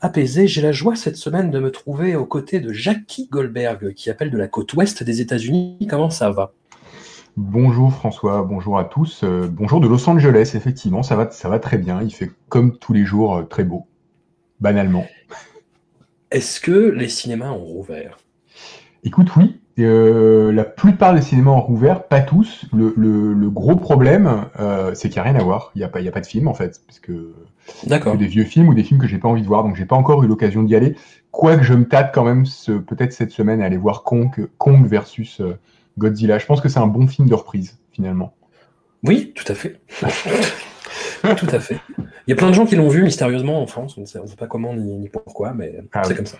apaisée. J'ai la joie cette semaine de me trouver aux côtés de Jackie Goldberg, qui appelle de la côte ouest des États-Unis. Comment ça va? Bonjour François, bonjour à tous. Euh, bonjour de Los Angeles, effectivement, ça va, ça va très bien. Il fait comme tous les jours euh, très beau, banalement. Est-ce que les cinémas ont rouvert? Écoute, oui. Euh, la plupart des cinémas ont rouvert, pas tous. Le, le- le gros problème, euh, c'est qu'il n'y a rien à voir. Il n'y a, a pas de film, en fait. Parce que D'accord. des vieux films ou des films que j'ai pas envie de voir, donc j'ai pas encore eu l'occasion d'y aller. Quoique je me tâte quand même ce- peut-être cette semaine à aller voir Kong, Kong versus euh, Godzilla. Je pense que c'est un bon film de reprise, finalement. Oui, tout à fait. tout à fait. Il y a plein de gens qui l'ont vu mystérieusement en France. On ne sait, on ne sait pas comment ni, ni pourquoi, mais Ah c'est oui. comme ça.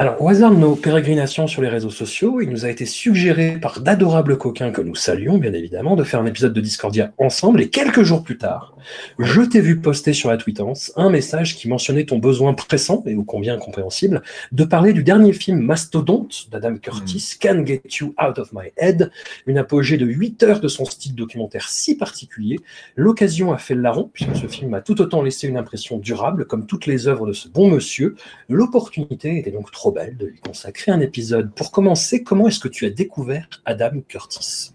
Alors, au hasard de nos pérégrinations sur les réseaux sociaux, il nous a été suggéré par d'adorables coquins que nous saluons, bien évidemment, de faire un épisode de Discordia ensemble. Et quelques jours plus tard, je t'ai vu poster sur la tweetance un message qui mentionnait ton besoin pressant, et ô combien compréhensible, de parler du dernier film Mastodonte d'Adam Curtis, Can Get You Out of My Head, une apogée de 8 heures de son style documentaire si particulier. L'occasion a fait le larron, puisque ce film a tout autant laissé une impression durable, comme toutes les œuvres de ce bon monsieur. L'opportunité était donc trop de lui consacrer un épisode. Pour commencer, comment est-ce que tu as découvert Adam Curtis?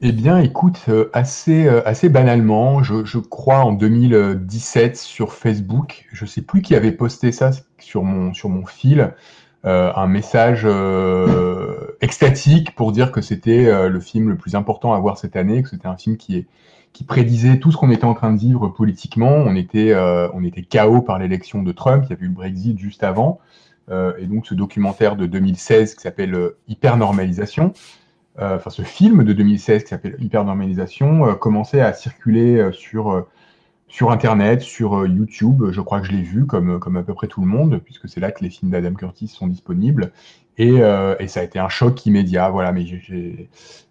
Eh bien, écoute, euh, assez, euh, assez banalement, je, crois en 2017 sur Facebook, je sais plus qui avait posté ça sur mon, sur mon fil, euh, un message extatique pour dire que c'était le film le plus important à voir cette année, que c'était un film qui, est, qui prédisait tout ce qu'on était en train de vivre politiquement. On était, on était KO par l'élection de Trump, il y avait eu le Brexit juste avant. Euh, et donc ce documentaire de 2016 qui s'appelle euh, Hypernormalisation, euh, enfin ce film de 2016 qui s'appelle Hypernormalisation, commençait à circuler sur, sur Internet, sur YouTube. Je crois que je l'ai vu comme, comme à peu près tout le monde, puisque c'est là que les films d'Adam Curtis sont disponibles. Et, et ça a été un choc immédiat. Voilà, mais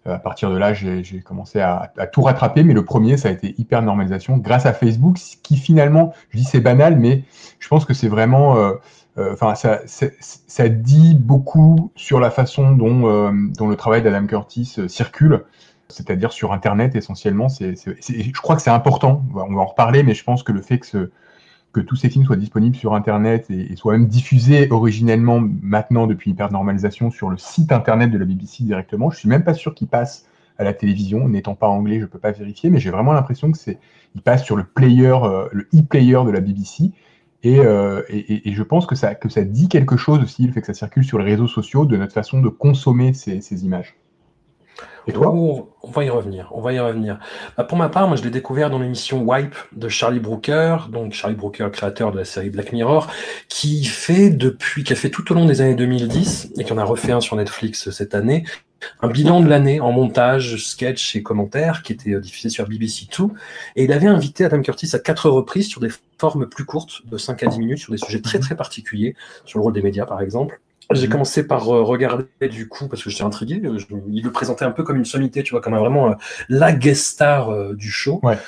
à partir de là, j'ai commencé à, tout rattraper. Mais le premier, ça a été Hypernormalisation grâce à Facebook, ce qui finalement, je dis c'est banal, mais je pense que c'est vraiment enfin, ça, dit beaucoup sur la façon dont, euh, le travail d'Adam Curtis euh, circule, c'est-à-dire sur Internet essentiellement. C'est, je crois que c'est important. On va, en reparler, mais je pense que le fait que, tous ces films soient disponibles sur Internet et, soient même diffusés originellement maintenant depuis Hypernormalisation sur le site Internet de la BBC directement, je suis même pas sûr qu'ils passent à la télévision. N'étant pas anglais, je peux pas vérifier, mais j'ai vraiment l'impression que c'est, ils passent sur le player, euh, le e-player de la BBC. Et, euh, et, et- et je pense que ça, que ça dit quelque chose aussi, le fait que ça circule sur les réseaux sociaux, de notre façon de consommer ces, ces images. Et toi? On va y revenir, on va y revenir. Bah, pour ma part, moi je l'ai découvert dans l'émission Wipe de Charlie Brooker, donc Charlie Brooker, créateur de la série Black Mirror, qui fait depuis, qui a fait tout au long des années 2010 et qui en a refait un sur Netflix cette année, un bilan de l'année en montage, sketch et commentaires qui était euh, diffusé sur BBC Two. Et il avait invité Adam Curtis à quatre reprises sur des formes plus courtes, de 5 à 10 minutes, sur des sujets très très particuliers, sur le rôle des médias par exemple. J'ai Mhm. commencé par euh, regarder du coup, parce que j'étais intrigué, euh, je- il le présentait un peu comme une sommité, tu vois, comme un- vraiment euh, la guest star euh, du show. Ouais.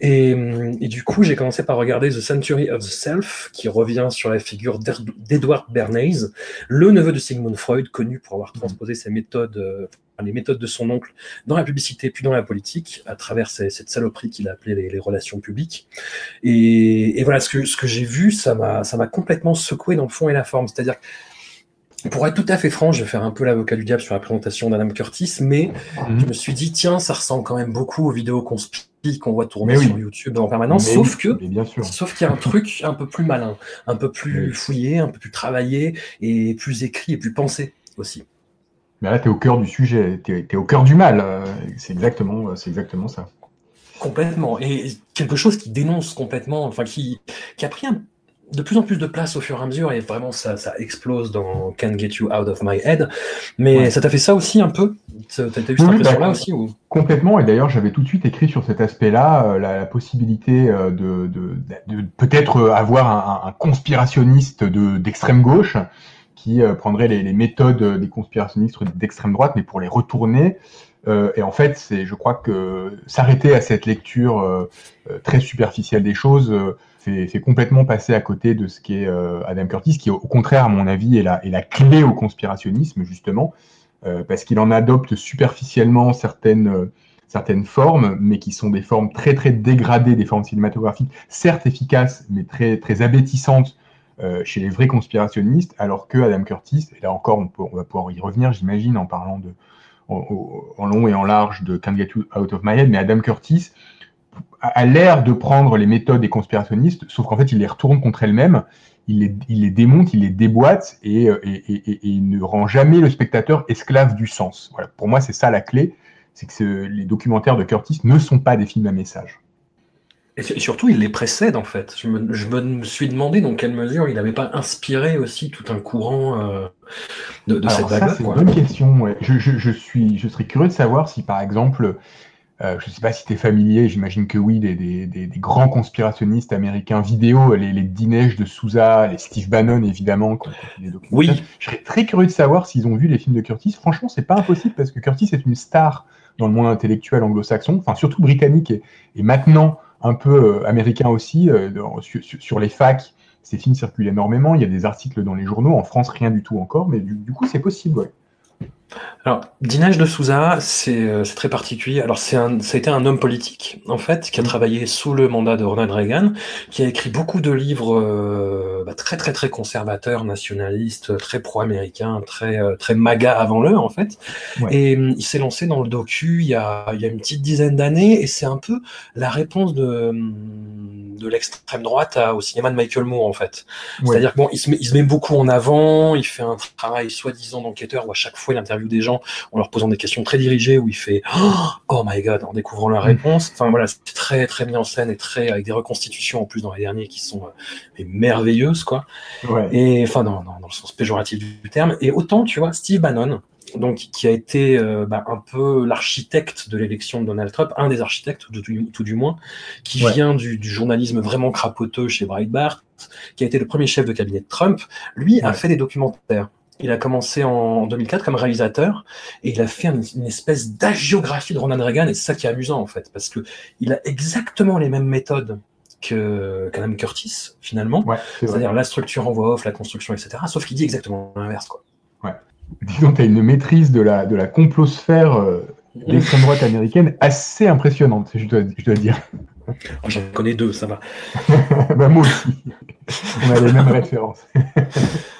Et, hum, et du coup, j'ai commencé par regarder The Century of the Self, qui revient sur la figure d'Edward Bernays, le neveu de Sigmund Freud, connu pour avoir transposé ses méthodes, euh, les méthodes de son oncle dans la publicité puis dans la politique, à travers ces- cette saloperie qu'il a appelée les, les relations publiques. Et, et voilà, ce que, ce que j'ai vu, ça m'a ça m'a complètement secoué dans le fond et la forme. C'est-à-dire que pour être tout à fait franc, je vais faire un peu l'avocat du diable sur la présentation d'Adam Curtis, mais Mhm. je me suis dit, tiens, ça ressemble quand même beaucoup aux vidéos conspi qu'on voit tourner oui. sur YouTube en permanence, Mais sauf que mais bien sûr. Sauf qu'il y a un truc un peu plus malin, un peu plus Oui. fouillé, un peu plus travaillé et plus écrit et plus pensé aussi. Mais là, tu es au cœur du sujet, tu es, au cœur du mal. euh, C'est exactement, euh, c'est exactement ça. Complètement. Et quelque chose qui dénonce complètement, enfin qui, qui a pris un- de plus en plus de place au fur et à mesure et vraiment ça, ça explose dans Can't Get You Out of My Head. Mais Ouais. ça t'a fait ça aussi un peu? T'as eu cette Oui, impression-là bah, aussi ou... Complètement, et d'ailleurs j'avais tout de suite écrit sur cet aspect-là euh, la, la possibilité euh, de, de, de peut-être euh, avoir un, un conspirationniste de- d'extrême gauche qui euh, prendrait les, les méthodes des conspirationnistes d'extrême droite, mais pour les retourner. Euh, et en fait, c'est, je crois que s'arrêter à cette lecture très superficielle des choses fait complètement passer à côté de ce qu'est euh, Adam Curtis, qui au contraire, à mon avis, est la, clé au conspirationnisme, justement, euh, parce qu'il en adopte superficiellement certaines, euh, certaines formes, mais qui sont des formes très très dégradées, des formes cinématographiques, certes efficaces, mais très, très abétissantes chez les vrais conspirationnistes, alors que Adam Curtis, et là encore on, va pouvoir y revenir, j'imagine, en parlant de, en, en, long et en large de Can't Get Out of My Head, mais Adam Curtis a, l'air de prendre les méthodes des conspirationnistes, sauf qu'en fait il les retourne contre elles-mêmes, il les, il les démonte, il les déboîte et, et, et, et, il ne rend jamais le spectateur esclave du sens. Voilà. Pour moi, c'est ça la clé, c'est que ce, les documentaires de Curtis ne sont pas des films à message. Et surtout, il les précède en fait. Je me, je me suis demandé dans quelle mesure il n'avait pas inspiré aussi tout un courant euh, de, de Alors cette ça, vague-là. c'est une bonne question. Ouais. Je, je, je, suis, je serais curieux de savoir si, par exemple, euh, je ne sais pas si tu es familier, j'imagine que oui, des, des, des, des, grands conspirationnistes américains vidéo, les, les Dinesh de Souza, les Steve Bannon évidemment, des Oui. Je serais très curieux de savoir s'ils ont vu les films de Curtis. Franchement, c'est pas impossible parce que Curtis est une star dans le monde intellectuel anglo-saxon, enfin surtout britannique et, et maintenant un peu euh, américain aussi, euh, sur, sur, les facs. Ces films circulent énormément. Il y a des articles dans les journaux. En France, rien du tout encore, mais du, du coup, c'est possible. Ouais. Alors, Dinage de Souza, c'est euh, très particulier. Alors, c'est un, ça a été un homme politique, en fait, qui a travaillé sous le mandat de Ronald Reagan, qui a écrit beaucoup de livres euh, bah, très, très, très conservateurs, nationalistes, très pro-américains, très, euh, très MAGA avant l'heure, en fait. Ouais. Et euh, il s'est lancé dans le docu il y a, il y a une petite dizaine d'années, et c'est un peu la réponse de, de l'extrême droite à, au cinéma de Michael Moore, en fait. Ouais. C'est-à-dire que bon, il se, met, il se met beaucoup en avant, il fait un travail soi-disant d'enquêteur où à chaque fois il interviewe des gens en leur posant des questions très dirigées où il fait oh my god en découvrant la réponse. Enfin voilà, c'est très très mis en scène et très avec des reconstitutions en plus dans les derniers qui sont euh, merveilleuses quoi. Ouais. Et enfin dans, dans, dans, le sens péjoratif du terme. Et autant tu vois Steve Bannon donc qui a été euh, bah, un peu l'architecte de l'élection de Donald Trump, un des architectes tout du, tout du moins, qui ouais. vient du, du, journalisme vraiment crapoteux chez Breitbart, qui a été le premier chef de cabinet de Trump, lui ouais. a fait des documentaires. Il a commencé en 2004 comme réalisateur et il a fait une, une espèce d'agiographie de Ronald Reagan et c'est ça qui est amusant en fait parce que il a exactement les mêmes méthodes que qu'Adam Curtis finalement, ouais, c'est-à-dire la structure en voix off, la construction, etc. Sauf qu'il dit exactement l'inverse quoi. Ouais. Disons, tu as une maîtrise de la de la complosphère euh, d'extrême droite américaine assez impressionnante, je dois, je dois dire. Oh, J'en connais deux, ça va. bah, moi aussi. On a les mêmes références.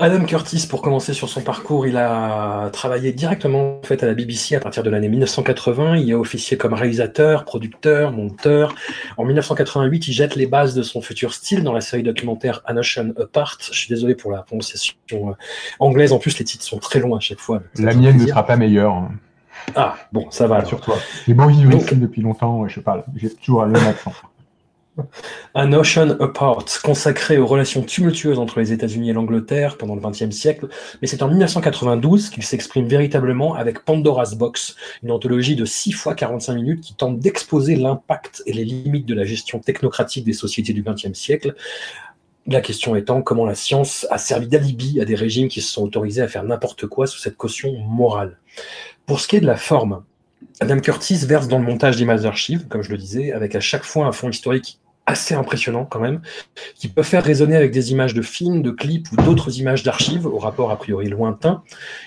Adam Curtis, pour commencer sur son parcours, il a travaillé directement en fait, à la BBC à partir de l'année 1980. Il a officié comme réalisateur, producteur, monteur. En 1988, il jette les bases de son futur style dans la série documentaire An Ocean Apart. Je suis désolé pour la prononciation anglaise. En plus, les titres sont très longs à chaque fois. La mienne ne sera pas meilleure. Ah, bon, ça va. Sur toi. J'ai beau vivre depuis longtemps, je parle. J'ai toujours le même accent. An Ocean Apart, consacré aux relations tumultueuses entre les États-Unis et l'Angleterre pendant le XXe siècle, mais c'est en 1992 qu'il s'exprime véritablement avec Pandora's Box, une anthologie de 6 fois 45 minutes qui tente d'exposer l'impact et les limites de la gestion technocratique des sociétés du XXe siècle. La question étant comment la science a servi d'alibi à des régimes qui se sont autorisés à faire n'importe quoi sous cette caution morale. Pour ce qui est de la forme, Adam Curtis verse dans le montage d'images d'archives, comme je le disais, avec à chaque fois un fond historique assez impressionnants quand même, qui peuvent faire résonner avec des images de films, de clips ou d'autres images d'archives au rapport a priori lointain.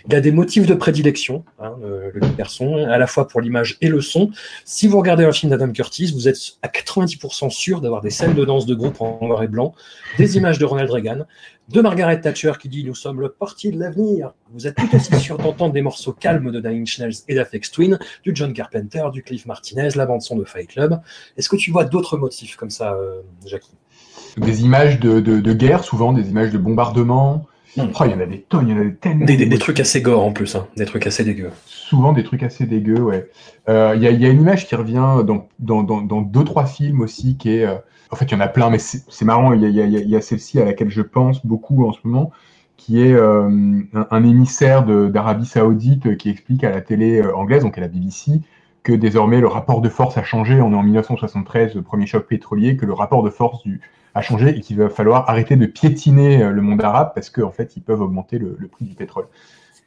Il a des motifs de prédilection, hein, le, le garçon, à la fois pour l'image et le son. Si vous regardez un film d'Adam Curtis, vous êtes à 90% sûr d'avoir des scènes de danse de groupe en noir et blanc, des images de Ronald Reagan, de Margaret Thatcher qui dit Nous sommes le portier de l'avenir. Vous êtes tout aussi sûr d'entendre des morceaux calmes de Nine Inch Nails et d'Afex Twin, du John Carpenter, du Cliff Martinez, la bande-son de Fight Club. Est-ce que tu vois d'autres motifs comme ça, euh, Jackie? Des images de, de, de, guerre, souvent, des images de bombardement. Mmh. Oh, il y en a des tonnes, il y en a des tellement. Des, des, des trucs assez gore en plus, hein. des trucs assez dégueux. Souvent des trucs assez dégueux, ouais. Euh, il y, a, y, a une image qui revient dans, dans, dans, dans, deux, trois films aussi qui est. Euh en fait, il y en a plein, mais c'est marrant. Il y a, celle-ci à laquelle je pense beaucoup en ce moment, qui est euh, un, émissaire d'Arabie Saoudite qui explique à la télé euh, anglaise, donc à la BBC, que désormais le rapport de force a changé. On est en 1973, le premier choc pétrolier, que le rapport de force du, a changé et qu'il va falloir arrêter de piétiner euh, le monde arabe parce qu'en en fait, ils peuvent augmenter le, prix du pétrole.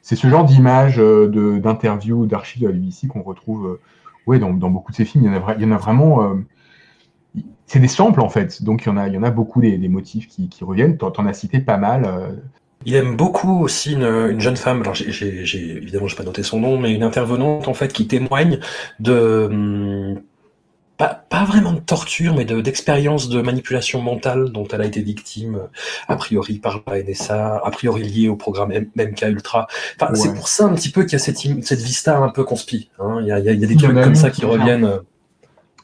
C'est ce genre d'image, d'interview, d'archives de la BBC qu'on retrouve ouais, dans, beaucoup de ces films. Il y en a vraiment c'est des samples en fait, donc il y en a, il y en a beaucoup des, des motifs qui, qui reviennent. T'en, en as cité pas mal. Euh... Il aime beaucoup aussi une, une jeune femme. Alors j'ai, j'ai, j'ai évidemment j'ai pas noté son nom, mais une intervenante en fait qui témoigne de hum, pas, pas vraiment de torture, mais de, d'expériences de manipulation mentale dont elle a été victime, a priori par la NSA, a priori liée au programme MK Ultra. Enfin, ouais. c'est pour ça un petit peu qu'il y a cette, cette vista un peu conspi. Hein. Il, y a, il, y a, il y a des trucs comme ça qui reviennent.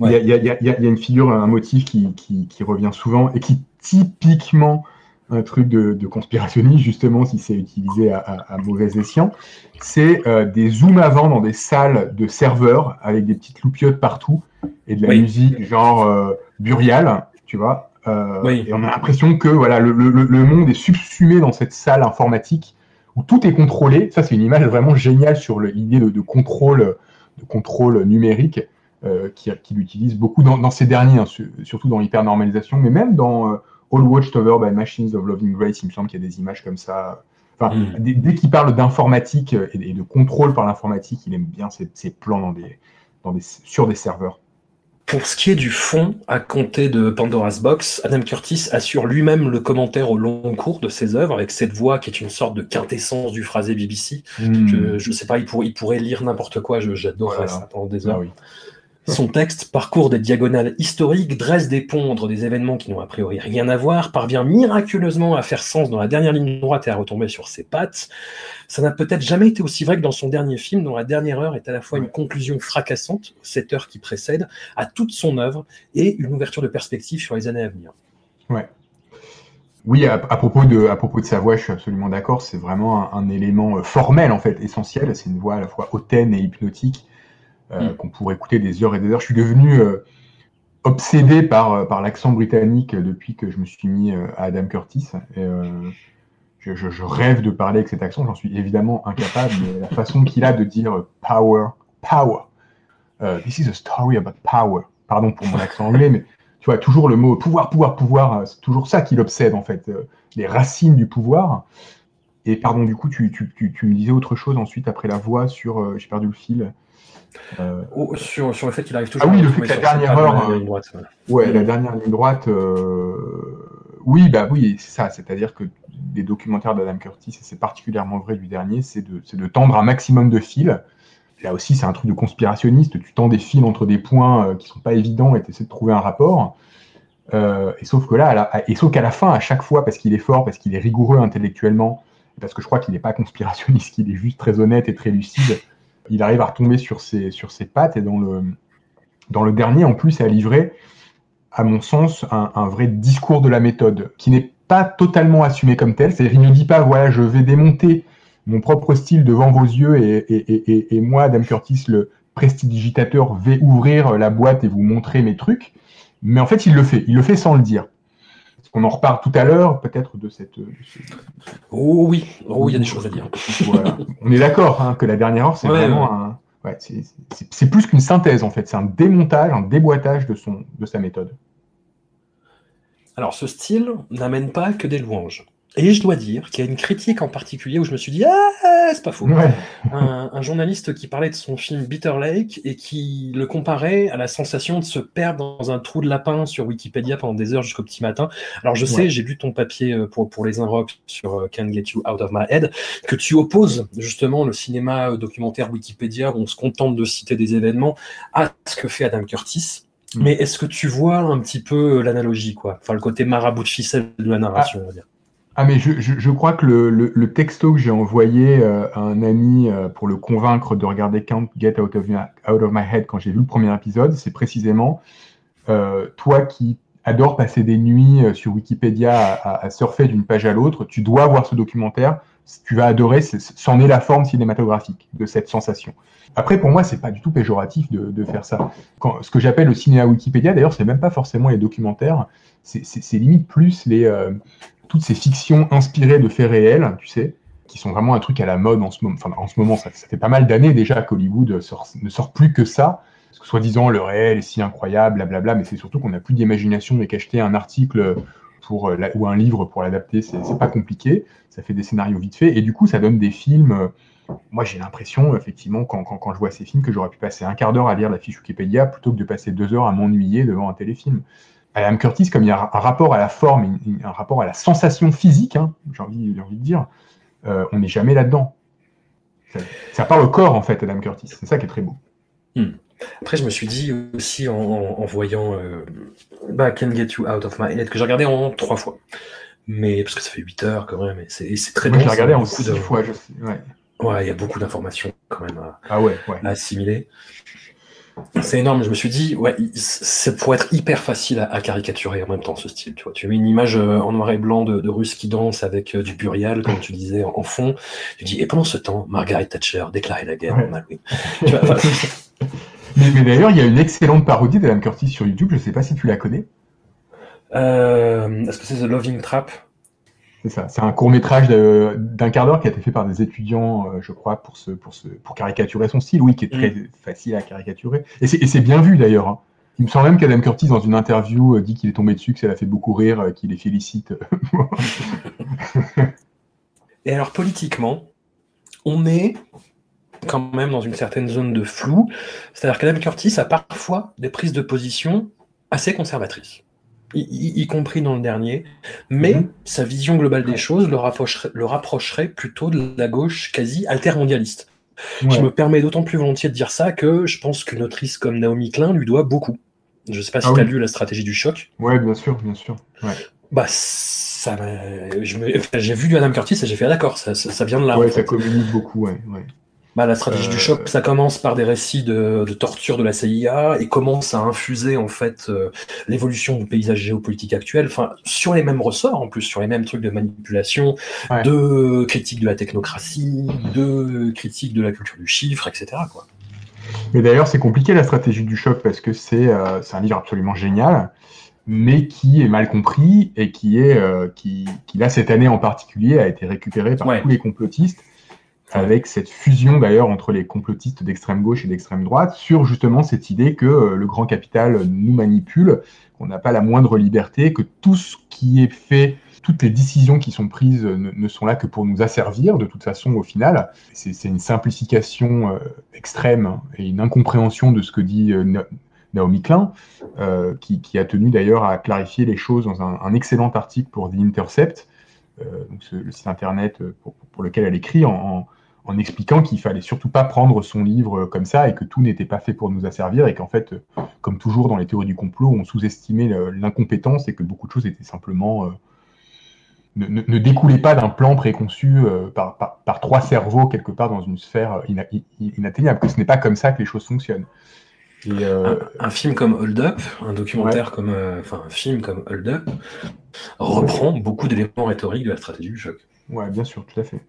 Ouais. Il, y a, y y une figure, un motif qui, qui, qui, revient souvent et qui typiquement un truc de, de conspirationniste, justement, si c'est utilisé à, à, à, mauvais escient, c'est euh, des zooms avant dans des salles de serveurs avec des petites loupiottes partout et de la oui. musique genre euh, burial, tu vois. Euh, oui. Et on a l'impression que voilà, le, le, le, monde est subsumé dans cette salle informatique où tout est contrôlé. Ça, c'est une image vraiment géniale sur l'idée de, de, contrôle, de contrôle numérique. Euh, qui, l'utilise beaucoup dans, dans, ces derniers, hein, surtout dans l'hypernormalisation, mais même dans euh, All Watched Over by Machines of Loving Grace, il me semble qu'il y a des images comme ça. Enfin, mm. dès, dès qu'il parle d'informatique et, et, de contrôle par l'informatique, il aime bien ces plans dans des, dans des, sur des serveurs. Pour ce qui est du fond, à compter de Pandora's Box, Adam Curtis assure lui-même le commentaire au long cours de ses œuvres, avec cette voix qui est une sorte de quintessence du phrasé BBC. Mm. Je ne sais pas, il, pour, il, pourrait lire n'importe quoi, j'adorerais voilà. ça pendant des heures. Ah, oui. Son texte parcourt des diagonales historiques, dresse des ponts entre des événements qui n'ont a priori rien à voir, parvient miraculeusement à faire sens dans la dernière ligne droite et à retomber sur ses pattes. Ça n'a peut-être jamais été aussi vrai que dans son dernier film, dont la dernière heure est à la fois une conclusion fracassante, cette heure qui précède, à toute son œuvre, et une ouverture de perspective sur les années à venir. Ouais. Oui, à, propos de, sa voix, je suis absolument d'accord. C'est vraiment un, un, élément formel, en fait, essentiel. C'est une voix à la fois hautaine et hypnotique euh, mm. qu'on pourrait écouter des heures et des heures. Je suis devenu euh, obsédé par, euh, par l'accent britannique depuis que je me suis mis à Adam Curtis. Et, je, je, je, rêve de parler avec cet accent, j'en suis évidemment incapable, mais la façon qu'il a de dire power, power. Uh, this is a story about power. Pardon pour mon accent anglais, mais tu vois, toujours le mot pouvoir, pouvoir, pouvoir, c'est toujours ça qui l'obsède en fait, les racines du pouvoir. Et pardon, du coup, tu, tu, tu, tu, me disais autre chose ensuite après la voix sur. Euh, J'ai perdu le fil. Euh... Oh, sur, sur, le fait qu'il arrive toujours. Ah oui, le fait que la dernière heure. La droite, ouais. la dernière ligne droite. Euh... Oui, bah oui, c'est ça. C'est-à-dire que des documentaires d'Adam Curtis, et c'est particulièrement vrai du dernier, c'est de, de, tendre un maximum de fils. Là aussi, c'est un truc de conspirationniste. Tu tends des fils entre des points euh, qui sont pas évidents et tu essaies de trouver un rapport. Euh, et sauf que là, la, et sauf qu'à la fin, à chaque fois, parce qu'il est fort, parce qu'il est rigoureux intellectuellement, parce que je crois qu'il n'est pas conspirationniste, qu'il est juste très honnête et très lucide, il arrive à retomber sur ses, pattes. Et dans le, dernier, en plus, à livrer, à mon sens, un, vrai discours de la méthode, qui n'est pas totalement assumé comme tel. C'est-à-dire, il ne dit pas, voilà, je vais démonter mon propre style devant vos yeux et, et moi, Adam Curtis, le prestidigitateur, vais ouvrir la boîte et vous montrer mes trucs. Mais en fait, il le fait. Il le fait sans le dire. On en reparle tout à l'heure, peut-être, de cette. De ce... Oh oui, oh, il y a des choses à dire. Voilà. On est d'accord hein, que la dernière heure, c'est ouais, vraiment ouais. un. Ouais, c'est plus qu'une synthèse, en fait. C'est un démontage, un déboîtage de, son, de sa méthode. Alors, ce style n'amène pas que des louanges. Et je dois dire qu'il y a une critique en particulier où je me suis dit Ah, c'est pas faux. Ouais. Un, un journaliste qui parlait de son film Bitter Lake et qui le comparait à la sensation de se perdre dans un trou de lapin sur Wikipédia pendant des heures jusqu'au petit matin. Alors je sais, Ouais. j'ai lu ton papier euh, pour, pour les Inrocks sur euh, Can't Get You Out of My Head, que tu opposes justement le cinéma euh, documentaire Wikipédia où on se contente de citer des événements à ce que fait Adam Curtis. Mm. Mais est-ce que tu vois un petit peu l'analogie, quoi? Enfin, le côté marabout de ficelle de la narration, on va dire. Ah mais je, je, crois que le, le, texto que j'ai envoyé euh, à un ami euh, pour le convaincre de regarder Can't Get Out of, My- Out of My Head quand j'ai vu le premier épisode, c'est précisément euh, toi qui adore passer des nuits sur Wikipédia à, surfer d'une page à l'autre, tu dois voir ce documentaire, tu vas adorer, c'en est la forme cinématographique de cette sensation. Après, pour moi, c'est pas du tout péjoratif de, de faire ça. Ce que j'appelle le cinéma Wikipédia, d'ailleurs, c'est même pas forcément les documentaires, c'est limite plus les, toutes ces fictions inspirées de faits réels, tu sais, qui sont vraiment un truc à la mode en ce moment. Enfin, en ce moment, ça, fait pas mal d'années déjà qu'Hollywood ne sort plus que ça. Parce que soi-disant, le réel est si incroyable, blablabla, mais c'est surtout qu'on n'a plus d'imagination et qu'acheter un article pour, euh, ou un livre pour l'adapter, c'est c'est pas compliqué. Ça fait des scénarios vite faits. Et du coup, ça donne des films. euh, moi, j'ai l'impression, effectivement, quand, quand, quand je vois ces films, que j'aurais pu passer un quart d'heure à lire la fiche Wikipédia plutôt que de passer deux heures à m'ennuyer devant un téléfilm. Adam Curtis, comme il y a un rapport à la forme, un rapport à la sensation physique, hein, j'ai envie, j'ai envie de dire, euh, on n'est jamais là-dedans. Ça, ça parle au corps, en fait, Adam Curtis. C'est ça qui est très beau. Après, je me suis dit aussi en, en- en voyant euh, bah, Can't Get You Out of My Head, que j'ai regardé en trois fois. Mais parce que ça fait 8 heures quand même, et c'est très Moi, l'ai dense, regardé a en six fois. Je sais. Ouais. Ouais, il y a beaucoup d'informations quand même à, Ah ouais, ouais. à assimiler. C'est énorme. Je me suis dit, ouais, c'est pour être hyper facile à, à caricaturer en même temps ce style. Tu vois, tu mets une image euh, en noir et blanc de, de Russes qui dansent avec euh, du burial, comme tu disais, en, en fond. Tu dis, et pendant ce temps, Margaret Thatcher déclarait la guerre Ouais. en Halloween. Tu vois, enfin, Mais, mais d'ailleurs, il y a une excellente parodie d'Adam Curtis sur YouTube. Je sais pas si tu la connais. euh, Est-ce que c'est The Loving Trap? C'est ça. C'est un court métrage d'un quart d'heure qui a été fait par des étudiants, euh, je crois, pour, caricaturer son style. Oui, qui est très facile à caricaturer. Et c'est et c'est bien vu d'ailleurs. hein. Il me semble même qu'Adam Curtis, dans une interview, euh, dit qu'il est tombé dessus, que ça l'a fait beaucoup rire, euh, qu'il les félicite. Et alors politiquement, on est quand même dans une certaine zone de flou. C'est-à-dire qu'Adam Curtis a parfois des prises de position assez conservatrices, y, y- y compris dans le dernier, mais Mhm. sa vision globale des choses le rapprocherait, le rapprocherait plutôt de la gauche quasi altermondialiste. Je me permets d'autant plus volontiers de dire ça que je pense qu'une autrice comme Naomi Klein lui doit beaucoup. Je ne sais pas si Ah tu as oui. lu La stratégie du choc. ouais, bien sûr, bien sûr. Ouais, Bah, ça j'ai vu du Adam Curtis et j'ai fait ah, d'accord, ça, ça, ça vient de là. en ça communique beaucoup. Ouais, ouais. Bah, la stratégie Euh, du choc, ça commence par des récits de, de torture de la CIA et commence à infuser en fait euh, l'évolution du paysage géopolitique actuel, enfin sur les mêmes ressorts en plus, sur les mêmes trucs de manipulation, Ouais. de critique de la technocratie, de critique de la culture du chiffre, etc. Quoi. Mais d'ailleurs, c'est compliqué la stratégie du choc parce que c'est euh, c'est un livre absolument génial, mais qui est mal compris et qui est euh, qui, qui là cette année en particulier a été récupéré par Ouais. tous les complotistes avec cette fusion d'ailleurs entre les complotistes d'extrême gauche et d'extrême droite sur justement cette idée que euh, le grand capital nous manipule, qu'on n'a pas la moindre liberté, que tout ce qui est fait, toutes les décisions qui sont prises ne, sont là que pour nous asservir de toute façon au final. C'est une simplification euh, extrême et une incompréhension de ce que dit euh, Na- Naomi Klein, qui, a tenu d'ailleurs à clarifier les choses dans un, excellent article pour The Intercept, donc le site internet pour, lequel elle écrit, en- en expliquant qu'il fallait surtout pas prendre son livre euh, comme ça et que tout n'était pas fait pour nous asservir et qu'en fait, euh, comme toujours dans les théories du complot, on sous-estimait l'incompétence et que beaucoup de choses étaient simplement euh, ne, ne- ne découlaient pas d'un plan préconçu euh, par, par- par trois cerveaux quelque part dans une sphère ina- inatteignable, que ce n'est pas comme ça que les choses fonctionnent. Et, euh, Un, un film comme Hold Up, un documentaire comme, enfin un film comme Hold Up, reprend beaucoup d'éléments rhétoriques de la stratégie du choc. Ouais, bien sûr, tout à fait.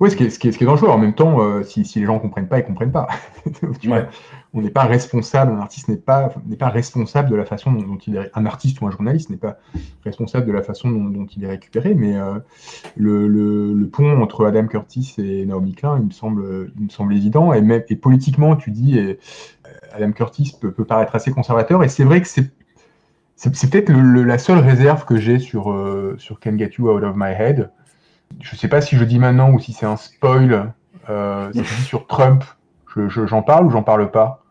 Oui, ce qui est, ce qui est, ce qui est dangereux. En même temps, euh, si, si les gens ne comprennent pas, ils ne comprennent pas. Tu vois, Ouais. on n'est pas responsable, un artiste n'est pas, n'est pas responsable de la façon dont, dont il est, un artiste ou un journaliste n'est pas responsable de la façon dont, dont il est récupéré, mais euh, le, le, le pont entre Adam Curtis et Naomi Klein, il me semble, il me semble évident, et, même, et politiquement, tu dis, et, euh, Adam Curtis peut, peut paraître assez conservateur, et c'est vrai que c'est c'est peut-être la seule réserve que j'ai sur, euh, sur Can Get You Out of My Head. Je ne sais pas si je dis maintenant ou si c'est un spoil. Euh, sur Trump. J'en parle ou j'en parle pas?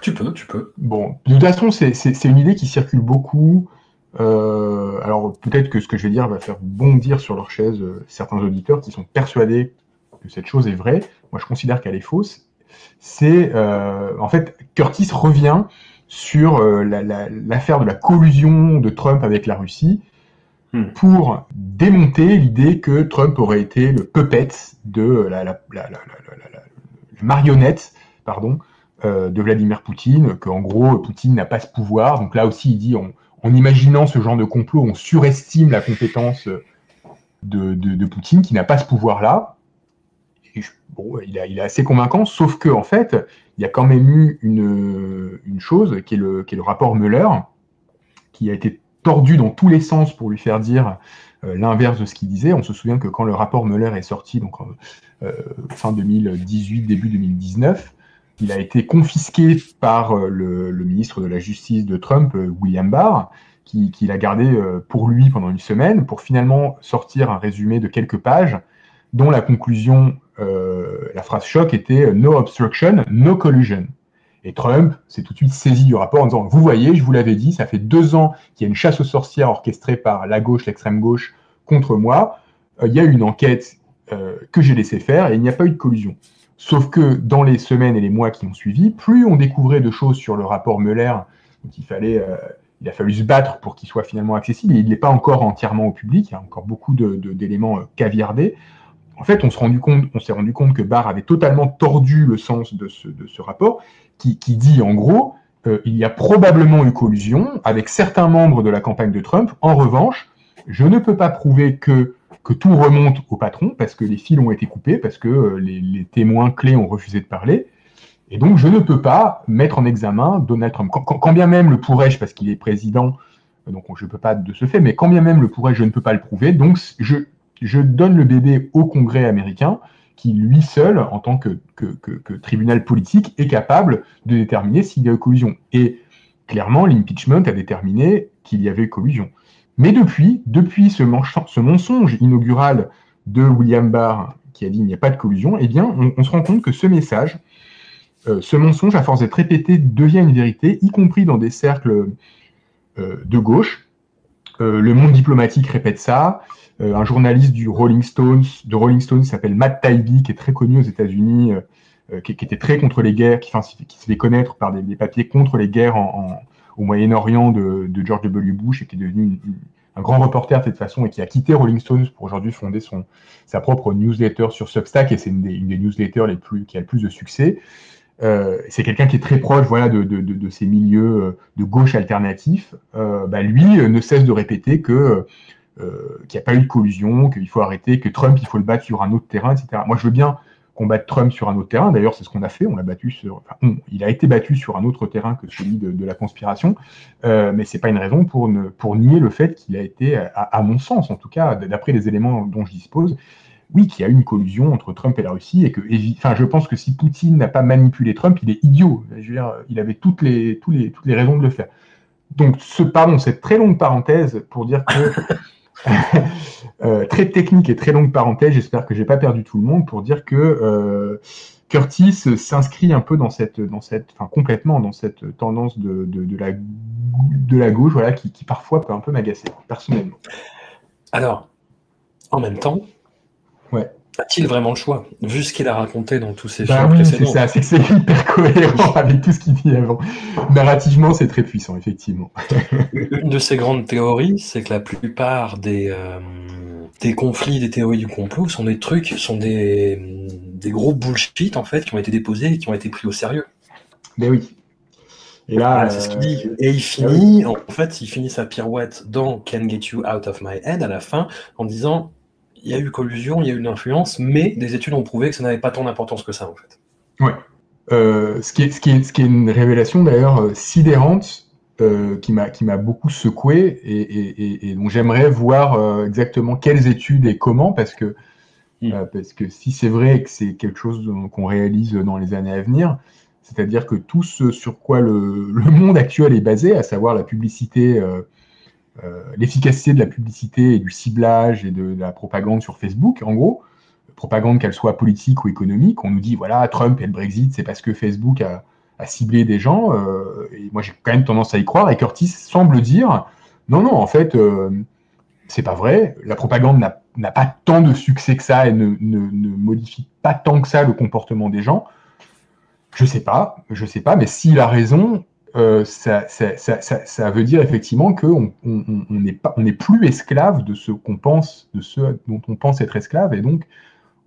Tu peux, tu peux. Bon, de toute façon, c'est une idée qui circule beaucoup. Euh, alors peut-être que ce que je vais dire va faire bondir sur leur chaise euh, certains auditeurs qui sont persuadés que cette chose est vraie. Moi, je considère qu'elle est fausse. C'est en fait Curtis revient sur euh, l'affaire de la collusion de Trump avec la Russie. Pour démonter l'idée que Trump aurait été le puppet de la, marionnette pardon, euh, de Vladimir Poutine, qu'en gros Poutine n'a pas ce pouvoir. Donc là aussi, il dit en imaginant ce genre de complot, on surestime la compétence de, de Poutine qui n'a pas ce pouvoir-là bon, il, est assez convaincant, sauf que en fait, il y a quand même eu une, chose qui est, le, qui est le rapport Mueller, qui a été tordu dans tous les sens pour lui faire dire euh, l'inverse de ce qu'il disait. On se souvient que quand le rapport Mueller est sorti, donc euh, fin 2018, début 2019, il a été confisqué par euh, le, ministre de la Justice de Trump, William Barr, qui, l'a gardé pour lui pendant une semaine, pour finalement sortir un résumé de quelques pages, dont la conclusion la phrase choc était No obstruction, no collusion. Et Trump s'est tout de suite saisi du rapport en disant Vous voyez, je vous l'avais dit, ça fait deux ans qu'il y a une chasse aux sorcières orchestrée par la gauche, l'extrême gauche contre moi. Euh, il y a eu une enquête que j'ai laissé faire et il n'y a pas eu de collusion. Sauf que dans les semaines et les mois qui ont suivi, plus on découvrait de choses sur le rapport Mueller, il fallait, il a fallu se battre pour qu'il soit finalement accessible. Il n'est pas encore entièrement au public. Il y a encore beaucoup d'éléments caviardés en fait, on s'est rendu compte que Barr avait totalement tordu le sens de ce, rapport, qui, dit en gros, euh, il y a probablement eu collusion avec certains membres de la campagne de Trump. En revanche, je ne peux pas prouver que, tout remonte au patron parce que les fils ont été coupés, parce que euh, les, témoins clés ont refusé de parler. Et donc, je ne peux pas mettre en examen Donald Trump. Quand, bien même le pourrais-je, parce qu'il est président, donc je ne peux pas de ce fait, mais quand bien même le pourrais-je, je ne peux pas le prouver. Donc, je, je donne le bébé au Congrès américain, qui lui seul, en tant que, tribunal politique, est capable de déterminer s'il y a eu collusion. Et clairement, l'impeachment a déterminé qu'il y avait collusion. Mais depuis, depuis ce, mensonge inaugural de William Barr, qui a dit qu'il n'y a pas de collusion, eh bien, on, se rend compte que ce message, euh, ce mensonge, à force d'être répété, devient une vérité, y compris dans des cercles euh, de gauche. Euh, le monde diplomatique répète ça. Euh, un journaliste du Rolling Stones, de Rolling Stones, s'appelle Matt Taibbi, qui est très connu aux États-Unis, euh, qui, était très contre les guerres, qui, qui se fait connaître par des, papiers contre les guerres au Moyen-Orient de, George W. Bush et qui est devenu un grand reporter de cette façon et qui a quitté Rolling Stones pour aujourd'hui fonder son, sa propre newsletter sur Substack et c'est une, des, newsletters les plus, qui a le plus de succès. Euh, c'est quelqu'un qui est très proche voilà, de, ces milieux de gauche alternatifs. Bah, lui ne cesse de répéter que euh, qu'il n'y a pas eu de collusion, qu'il faut arrêter, que Trump, il faut le battre sur un autre terrain, etc. Moi, je veux bien qu'on batte Trump sur un autre terrain. D'ailleurs, c'est ce qu'on a fait. On l'a battu sur. il a été battu sur un autre terrain que celui de, la conspiration, euh, mais c'est pas une raison pour, ne, pour nier le fait qu'il a été, à, mon sens, en tout cas, d'après les éléments dont je dispose, oui, qu'il y a eu une collusion entre Trump et la Russie et que, enfin, je pense que si Poutine n'a pas manipulé Trump, il est idiot. Je veux dire, il avait toutes les, toutes les, toutes les raisons de le faire. Donc, ce, pardon, cette très longue parenthèse pour dire que Euh, très technique et très longue parenthèse, j'espère que j'ai pas perdu tout le monde pour dire que euh, Curtis s'inscrit un peu dans cette, dans cette, enfin complètement dans cette tendance de, de, la, de la gauche, voilà, qui, qui parfois peut un peu m'agacer, personnellement. Alors, en même temps, ouais. A-t-il vraiment le choix, vu ce qu'il a raconté dans tous ses bah films C'est ça, c'est hyper cohérent avec tout ce qu'il dit avant. Narrativement, c'est très puissant, effectivement. Une de ses grandes théories, c'est que la plupart des, euh, des conflits, des théories du complot sont des trucs, sont des, des gros bullshit, en fait, qui ont été déposés et qui ont été pris au sérieux. Ben oui. Et là, c'est ce qu'il dit. Et il finit, en fait, il finit sa pirouette dans Can Get You Out of My Head à la fin en disant il y a eu collusion, il y a eu une influence, mais des études ont prouvé que ça n'avait pas tant d'importance que ça, en fait. Ouais. Euh, ce, qui est, ce, qui est, ce qui est une révélation d'ailleurs euh, sidérante euh, qui m'a beaucoup secoué et, et, et, donc j'aimerais voir exactement quelles études et comment parce que hmm. parce que si c'est vrai que c'est quelque chose qu'on réalise dans les années à venir, c'est-à-dire que tout ce sur quoi le, le, monde actuel est basé, à savoir la publicité, l'efficacité de la publicité et du ciblage et de, de, la propagande sur Facebook, en gros, propagande qu'elle soit politique ou économique, on nous dit voilà Trump et le Brexit, c'est parce que Facebook a, ciblé des gens, euh, et moi j'ai quand même tendance à y croire, et Curtis semble dire non, non, en fait, euh, c'est pas vrai, la propagande n'a pas tant de succès que ça et ne, ne, ne modifie pas tant que ça le comportement des gens. Je sais pas, je sais pas, mais s'il a raison, euh, ça, ça, ça, ça, veut dire effectivement qu'on on, on n'est on n'est plus esclave de ce qu'on pense, de ce dont on pense être esclave, et donc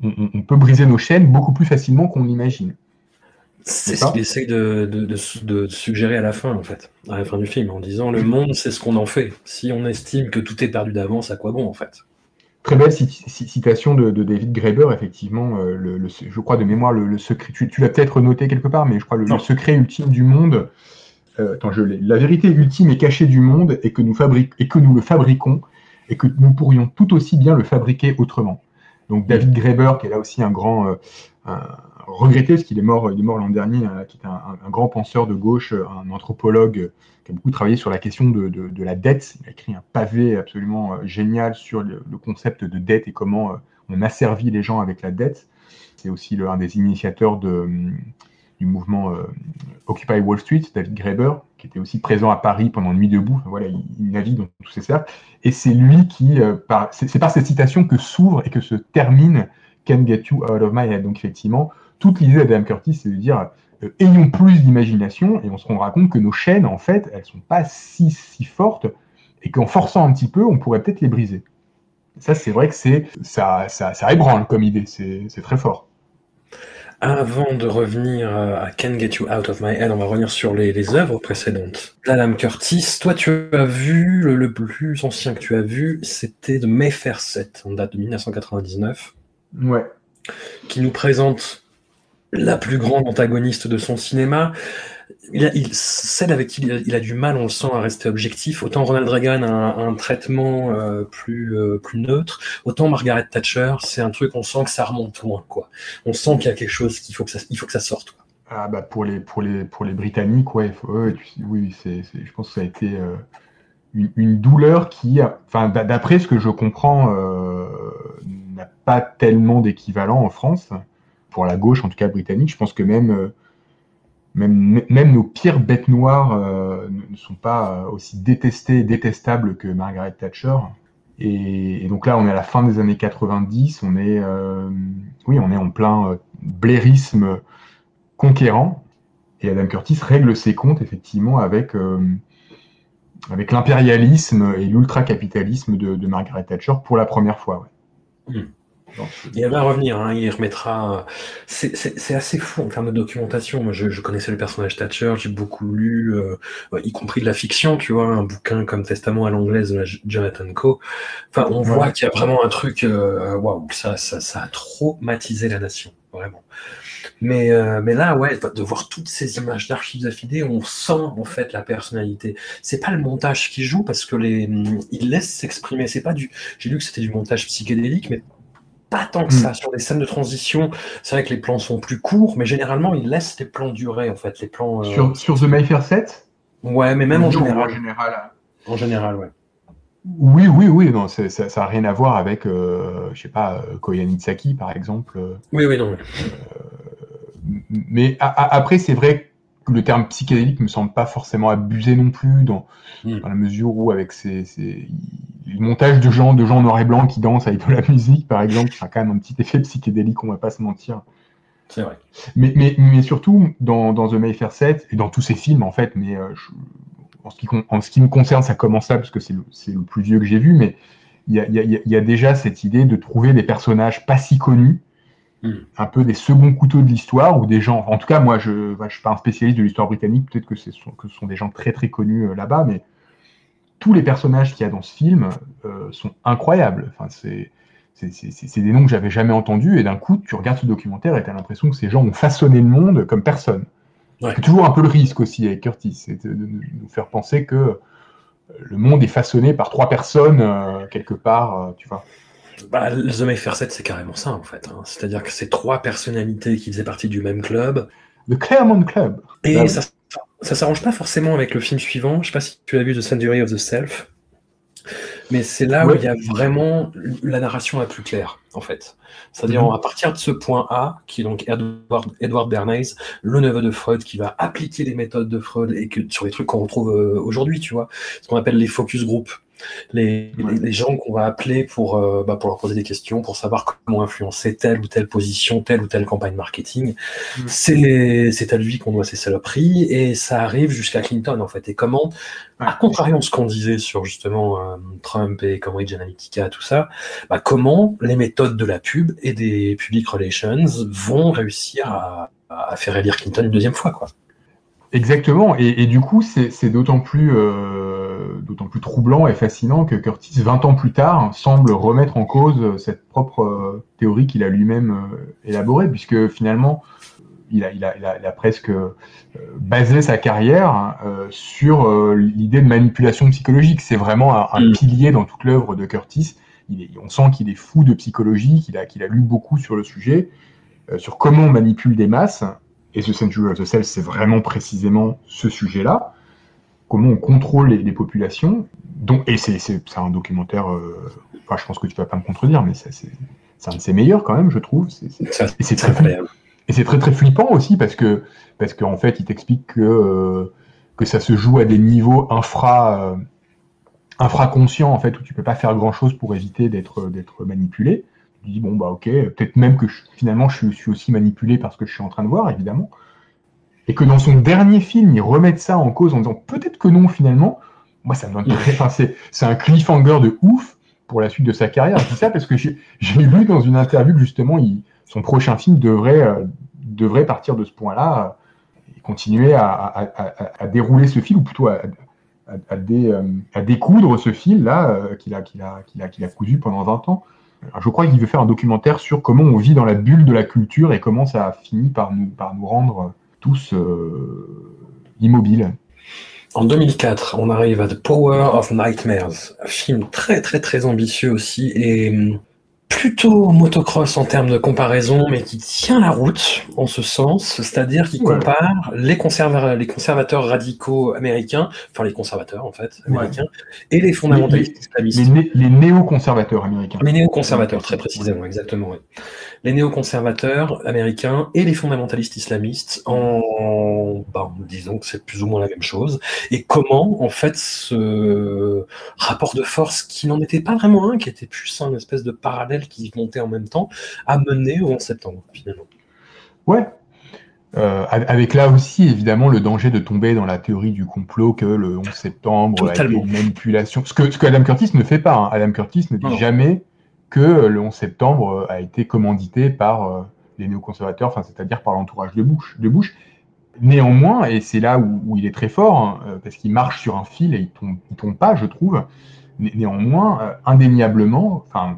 on, on peut briser nos chaînes beaucoup plus facilement qu'on l'imagine. C'est ce qu'il essaye de, de, de, de, suggérer à la fin, en fait, à la fin du film, en disant le monde, c'est ce qu'on en fait. Si on estime que tout est perdu d'avance, à quoi bon, en fait? Très belle citation de, de, David Graeber, effectivement, euh, le, le, je crois de mémoire, le, le secret, tu, tu l'as peut-être noté quelque part, mais je crois le, le secret ultime du monde, euh, attends, je l'ai, la vérité ultime et cachée du monde est que, nous et que nous le fabriquons et que nous pourrions tout aussi bien le fabriquer autrement. Donc David Graeber, qui est là aussi un grand, euh, un, regretté, parce qu'il est mort, il est mort l'an dernier, euh, qui est un, un, grand penseur de gauche, un anthropologue qui a beaucoup travaillé sur la question de, de, de, la dette. Il a écrit un pavé absolument euh, génial sur le, le concept de dette et comment euh, on asservit les gens avec la dette. C'est aussi le, un des initiateurs de, du mouvement euh, Occupy Wall Street, David Graeber, qui était aussi présent à Paris pendant Nuit debout. Voilà, il, navigue dans tous ces cercles. Et c'est lui qui, euh, c'est par cette citation que s'ouvre et que se termine Can Get You Out of My Head. Donc effectivement, toute l'idée d'Adam Curtis, c'est de dire euh, ayons plus d'imagination et on se rendra compte que nos chaînes, en fait, elles sont pas si, si fortes et qu'en forçant un petit peu, on pourrait peut-être les briser. Ça, c'est vrai que c'est ça, ça ébranle comme idée, c'est très fort. Avant de revenir à Can Get You Out of My Head, on va revenir sur les, les œuvres précédentes. D'Adam Curtis, toi tu as vu, le, le, plus ancien que tu as vu, c'était de Mayfair 7, en date de 1999. Ouais. Qui nous présente la plus grande antagoniste de son cinéma. Il a, celle avec qui il a, du mal, on le sent, à rester objectif. Autant Ronald Reagan a un, traitement euh, plus, euh, plus neutre, autant Margaret Thatcher, c'est un truc, on sent que ça remonte loin, quoi. On sent qu'il y a quelque chose qu'il faut que ça, il faut que ça sorte. Ah bah pour les, pour les, pour les Britanniques, ouais, oui, c'est, je pense que ça a été euh, une, une, douleur qui, enfin, d'après ce que je comprends, n'a pas tellement d'équivalent en France pour la gauche, en tout cas britannique. Je pense que même, euh, même, même nos pires bêtes noires euh, ne sont pas aussi détestées et détestables que Margaret Thatcher. Et, donc là, on est à la fin des années 90, on est, euh, oui, on est en plein euh, blairisme conquérant. Et Adam Curtis règle ses comptes effectivement avec, euh, avec l'impérialisme et l'ultra-capitalisme de, de, Margaret Thatcher pour la première fois. Mmh. Il va revenir, hein, il remettra. C'est assez fou en termes de documentation. Moi, je, je connaissais le personnage Thatcher, j'ai beaucoup lu, euh, y compris de la fiction, tu vois, un bouquin comme Testament à l'anglaise de Jonathan Coe. Enfin, on voit qu'il y a vraiment un truc, euh, waouh, wow, ça, ça, ça a traumatisé la nation, vraiment. Mais, euh, mais là, ouais, de voir toutes ces images d'archives affidées, on sent en fait la personnalité. C'est pas le montage qui joue parce que les, il laisse s'exprimer. C'est pas du. J'ai lu que c'était du montage psychédélique, mais pas tant que ça. Mmh. Sur les scènes de transition, c'est vrai que les plans sont plus courts, mais généralement, ils laissent les plans durer, en fait. Les plans, euh... sur, sur The Mayfair 7 Ouais, mais même en général. En général, en général ouais. Oui, oui, oui, non, ça n'a rien à voir avec, euh, je sais pas, Koyanitsaki, par exemple. Oui, oui, non. Euh, mais a, a, après, c'est vrai que le terme psychédélique me semble pas forcément abusé non plus, dans, mmh. dans la mesure où, avec ces, ces, le montage de gens, de gens noir et blanc qui dansent avec de la musique, par exemple, ça a quand même un petit effet psychédélique, on va pas se mentir. C'est vrai. Mais, mais, mais surtout, dans, dans The Mayfair 7, et dans tous ces films, en fait, mais euh, je, en, ce qui, en ce qui me concerne, ça commence là, parce que c'est le, le, plus vieux que j'ai vu, mais il y a, y, a, y a, déjà cette idée de trouver des personnages pas si connus. Un peu des seconds couteaux de l'histoire, ou des gens, en tout cas, moi, je ne suis pas un spécialiste de l'histoire britannique, peut-être que, que ce sont des gens très très connus euh, là-bas, mais tous les personnages qu'il y a dans ce film euh, sont incroyables. Enfin, c'est c'est des noms que j'avais jamais entendus et d'un coup tu regardes ce documentaire et tu as l'impression que ces gens ont façonné le monde comme personne. Ouais. C'est toujours un peu le risque aussi avec Curtis, c'est de, nous faire penser que le monde est façonné par trois personnes euh, quelque part, tu vois. Bah, The Mayfair 7, c'est carrément ça en fait. Hein. C'est-à-dire que c'est trois personnalités qui faisaient partie du même club The Claremont Club. Et Bah, ça, ça s'arrange pas forcément avec le film suivant. Je sais pas si tu as vu The Century of the Self. Mais c'est là où il y a vraiment la narration la plus claire, en fait. C'est-à-dire, Mhm. à partir de ce point A, qui est donc Edward, Edward Bernays, le neveu de Freud, qui va appliquer les méthodes de Freud et que, sur les trucs qu'on retrouve euh, aujourd'hui, tu vois, ce qu'on appelle les focus groups. Les, Ouais. les, les gens qu'on va appeler pour, euh, bah, pour leur poser des questions, pour savoir comment influencer telle ou telle position, telle ou telle campagne marketing. C'est c'est à lui qu'on doit ces saloperies et ça arrive jusqu'à Clinton en fait. Et comment, à contrario de ce qu'on disait sur justement euh, Trump et Cambridge Analytica, tout ça, bah, comment les méthodes de la pub et des public relations vont réussir à, à faire élire Clinton une deuxième fois quoi. Exactement, et, et du coup, c'est c'est d'autant plus, euh, d'autant plus troublant et fascinant que Curtis, 20 ans plus tard, semble remettre en cause cette propre euh, théorie qu'il a lui-même euh, élaborée, puisque finalement, il a, il a, il a, il a presque euh, basé sa carrière euh, sur euh, l'idée de manipulation psychologique. C'est vraiment un, un Mm. pilier dans toute l'œuvre de Curtis. Il est, on sent qu'il est fou de psychologie, qu'il a, qu'il a lu beaucoup sur le sujet, euh, sur comment on manipule des masses. Et The Century of the c'est vraiment précisément ce sujet-là. Comment on contrôle les, les populations. Donc, et c'est un documentaire, euh, enfin, je pense que tu vas pas me contredire, mais c'est un de ses meilleurs quand même, je trouve. C'est- très incroyable. et c'est très très flippant aussi parce que parce qu'en fait, il t'explique que euh, que ça se joue à des niveaux infra euh, infraconscients en fait où tu peux pas faire grand chose pour éviter d'être d'être manipulé. Tu dis bon bah ok, peut-être même que je- finalement je suis aussi manipulé parce que je suis en train de voir évidemment. Et que dans son dernier film, il remette ça en cause en disant peut-être que non finalement. Moi ça me donne très, enfin, c'est un cliffhanger de ouf pour la suite de sa carrière. Je dis ça parce que j'ai lu dans une interview que justement il, son prochain film devrait euh, devrait partir de ce point-là euh, et continuer à, à- à- à dérouler ce fil, ou plutôt à, dé- euh, à découdre ce fil-là euh, qu'il a, qu'il a, qu'il a, qu'il a cousu pendant 20 ans. Alors, je crois qu'il veut faire un documentaire sur comment on vit dans la bulle de la culture et comment ça a fini par nous, par nous rendre tous euh, immobiles. En 2004, on arrive à The Power of Nightmares, un film très très très ambitieux aussi et plutôt motocross en termes de comparaison, mais qui tient la route en ce sens, c'est-à-dire qui Ouais. compare les, conserva- les conservateurs radicaux américains, enfin les conservateurs en fait, Ouais. américains, et les fondamentalistes islamistes. Les, né- les néoconservateurs américains. Les néoconservateurs, très précisément, exactement. Les néoconservateurs américains et les fondamentalistes islamistes, en, ben, disons que c'est plus ou moins la même chose. Et comment, en fait, ce rapport de force, qui n'en était pas vraiment un, qui était plus un espèce de parallèle qui montait en même temps, a mené au 11 septembre, finalement. Ouais. Euh, avec là aussi, évidemment, le danger de tomber dans la théorie du complot que le 11 septembre a été Totalement. une manipulation. Ce que, ce que Adam Curtis ne fait pas. hein. Adam Curtis ne dit Non. jamais que le 11 septembre euh, a été commandité par euh, les néoconservateurs, enfin, c'est-à-dire par l'entourage de Bush. De Bush. Néanmoins, et c'est là où, où il est très fort, hein, parce qu'il marche sur un fil et il tombe, il tombe pas, je trouve. Né- néanmoins, indéniablement, enfin,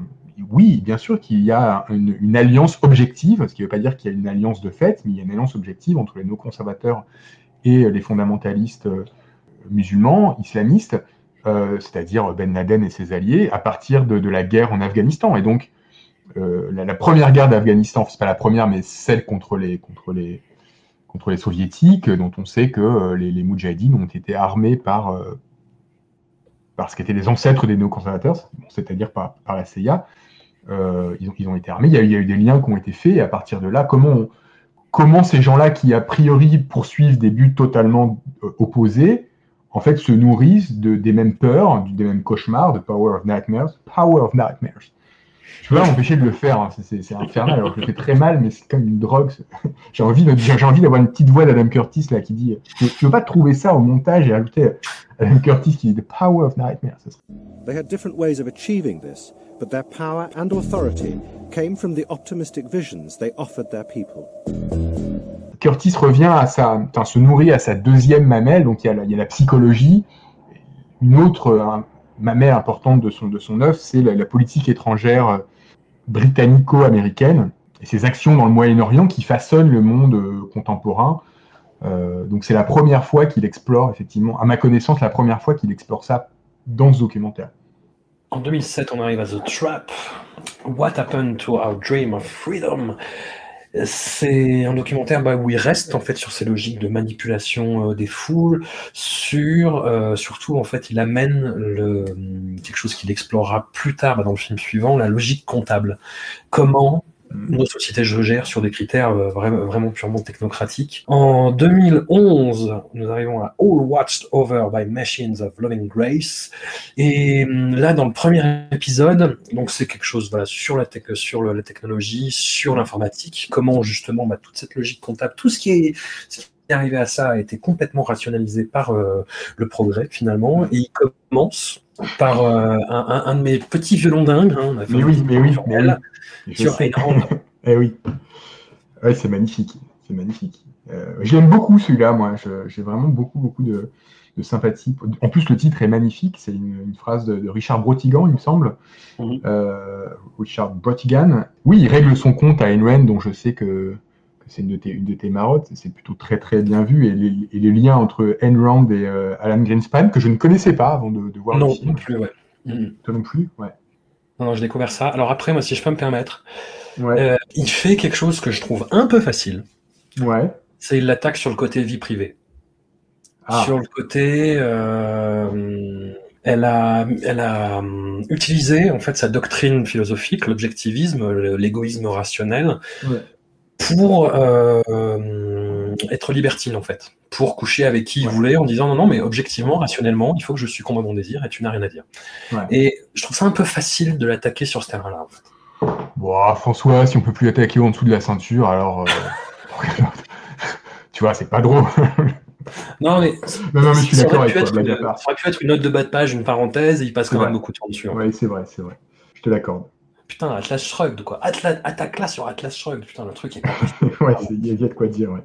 oui, bien sûr qu'il y a une, alliance objective, ce qui ne veut pas dire qu'il y a une alliance de fait, mais il y a une alliance objective entre les néoconservateurs et les fondamentalistes euh, musulmans, islamistes, euh, c'est-à-dire Ben Laden et ses alliés, à partir de, la guerre en Afghanistan. Et donc, euh, la, première guerre d'Afghanistan, c'est pas la première, mais celle contre les, contre les, contre les soviétiques, dont on sait que les, les ont été armés par, par ce qu'étaient les ancêtres des néoconservateurs, c'est-à-dire par, par la CIA. Euh, ils, ont, été armés, il y, a, eu des liens qui ont été faits, et à partir de là, comment, ces gens-là qui, a priori, poursuivent des buts totalement euh, opposés, en fait, se nourrissent de, des mêmes peurs, des mêmes cauchemars, de Power of Nightmares. Power of Nightmares. Je peux pas m'empêcher de le faire, hein, c'est- infernal, alors je le fais très mal, mais c'est comme une drogue. J'ai envie d'avoir une petite voix d'Adam Curtis là qui dit Tu tu veux pas trouver ça au montage et ajouter Adam Curtis qui dit The Power of Nightmares They had different ways of achieving this, but their power and authority came from the optimistic visions they offered their people. Curtis revient à sa, enfin, se nourrit à sa deuxième mamelle, donc il y a la, il y a la psychologie. Une autre euh, mamelle importante de son, de son œuvre, c'est la, la politique étrangère euh, britannico-américaine et ses actions dans le Moyen-Orient qui façonnent le monde euh, contemporain. Euh, donc c'est la première fois qu'il explore, effectivement, à ma connaissance, la première fois qu'il explore ça dans ce documentaire. En 2007, on arrive à The Trap. What happened to our dream of freedom? C'est un documentaire bah, où il reste en fait sur ces logiques de manipulation euh, des foules, sur euh, surtout en fait il amène le, quelque chose qu'il explorera plus tard bah, dans le film suivant, la logique comptable. Comment nos sociétés se gèrent sur des critères euh, vraiment, purement technocratiques. En 2011, nous arrivons à All Watched Over by Machines of Loving Grace. Et hum, là, dans le premier épisode, donc c'est quelque chose voilà, sur, la, technologie, sur l'informatique, comment justement bah, toute cette logique comptable, tout ce qui est arrivé à ça a été complètement rationalisé par euh, le progrès finalement. Et il commence par euh, un, de mes petits violons dingues. hein, on a fait Mais oui, mais oui, mais sur. Ayn. Eh oui. Ouais, c'est magnifique. C'est magnifique. Euh, J'aime beaucoup celui-là, moi. J'ai vraiment beaucoup, beaucoup de, de sympathie. En plus, le titre est magnifique. C'est une, une phrase de, de Richard Brotigan, il me semble. Mhm. Richard Brotigan. Oui, il règle son compte à Ayn Rand, dont je sais que c'est une, de tes- une de tes marottes. C'est plutôt très, très bien vu. Et les, et les liens entre Rand et euh, Alan Greenspan, que je ne connaissais pas avant de, de voir Non, le film. non plus, ouais. Toi non plus Ouais. Non, non, j'ai découvert ça. Alors après, moi, si je peux me permettre, Ouais. euh, il fait quelque chose que je trouve un peu facile. ouais. C'est l'attaque sur le côté vie privée. Ah. Sur le côté, euh, elle a, elle a utilisé en fait sa doctrine philosophique, l'objectivisme, l'égoïsme rationnel, Ouais. Pour euh, être libertine en fait, pour coucher avec qui il Ouais. voulait en disant non non mais objectivement, rationnellement, il faut que je succombe à mon désir et tu n'as rien à dire. Ouais. Et je trouve ça un peu facile de l'attaquer sur ce terrain-là. En fait. Bon, François, si on peut plus attaquer en dessous de la ceinture, alors. euh, tu vois, c'est pas drôle. Non mais non, non, mais je suis ça aurait, pu être une, ça aurait pu être une note de bas de page, une parenthèse, et il passe quand même vrai. beaucoup de temps dessus. Ouais, c'est vrai, c'est vrai. Je te l'accorde. Putain, Atlas Shrugged, quoi. Atlas, attaque là sur Atlas Shrugged, putain, le truc est ouais, il y, a- il y a de quoi dire, ouais.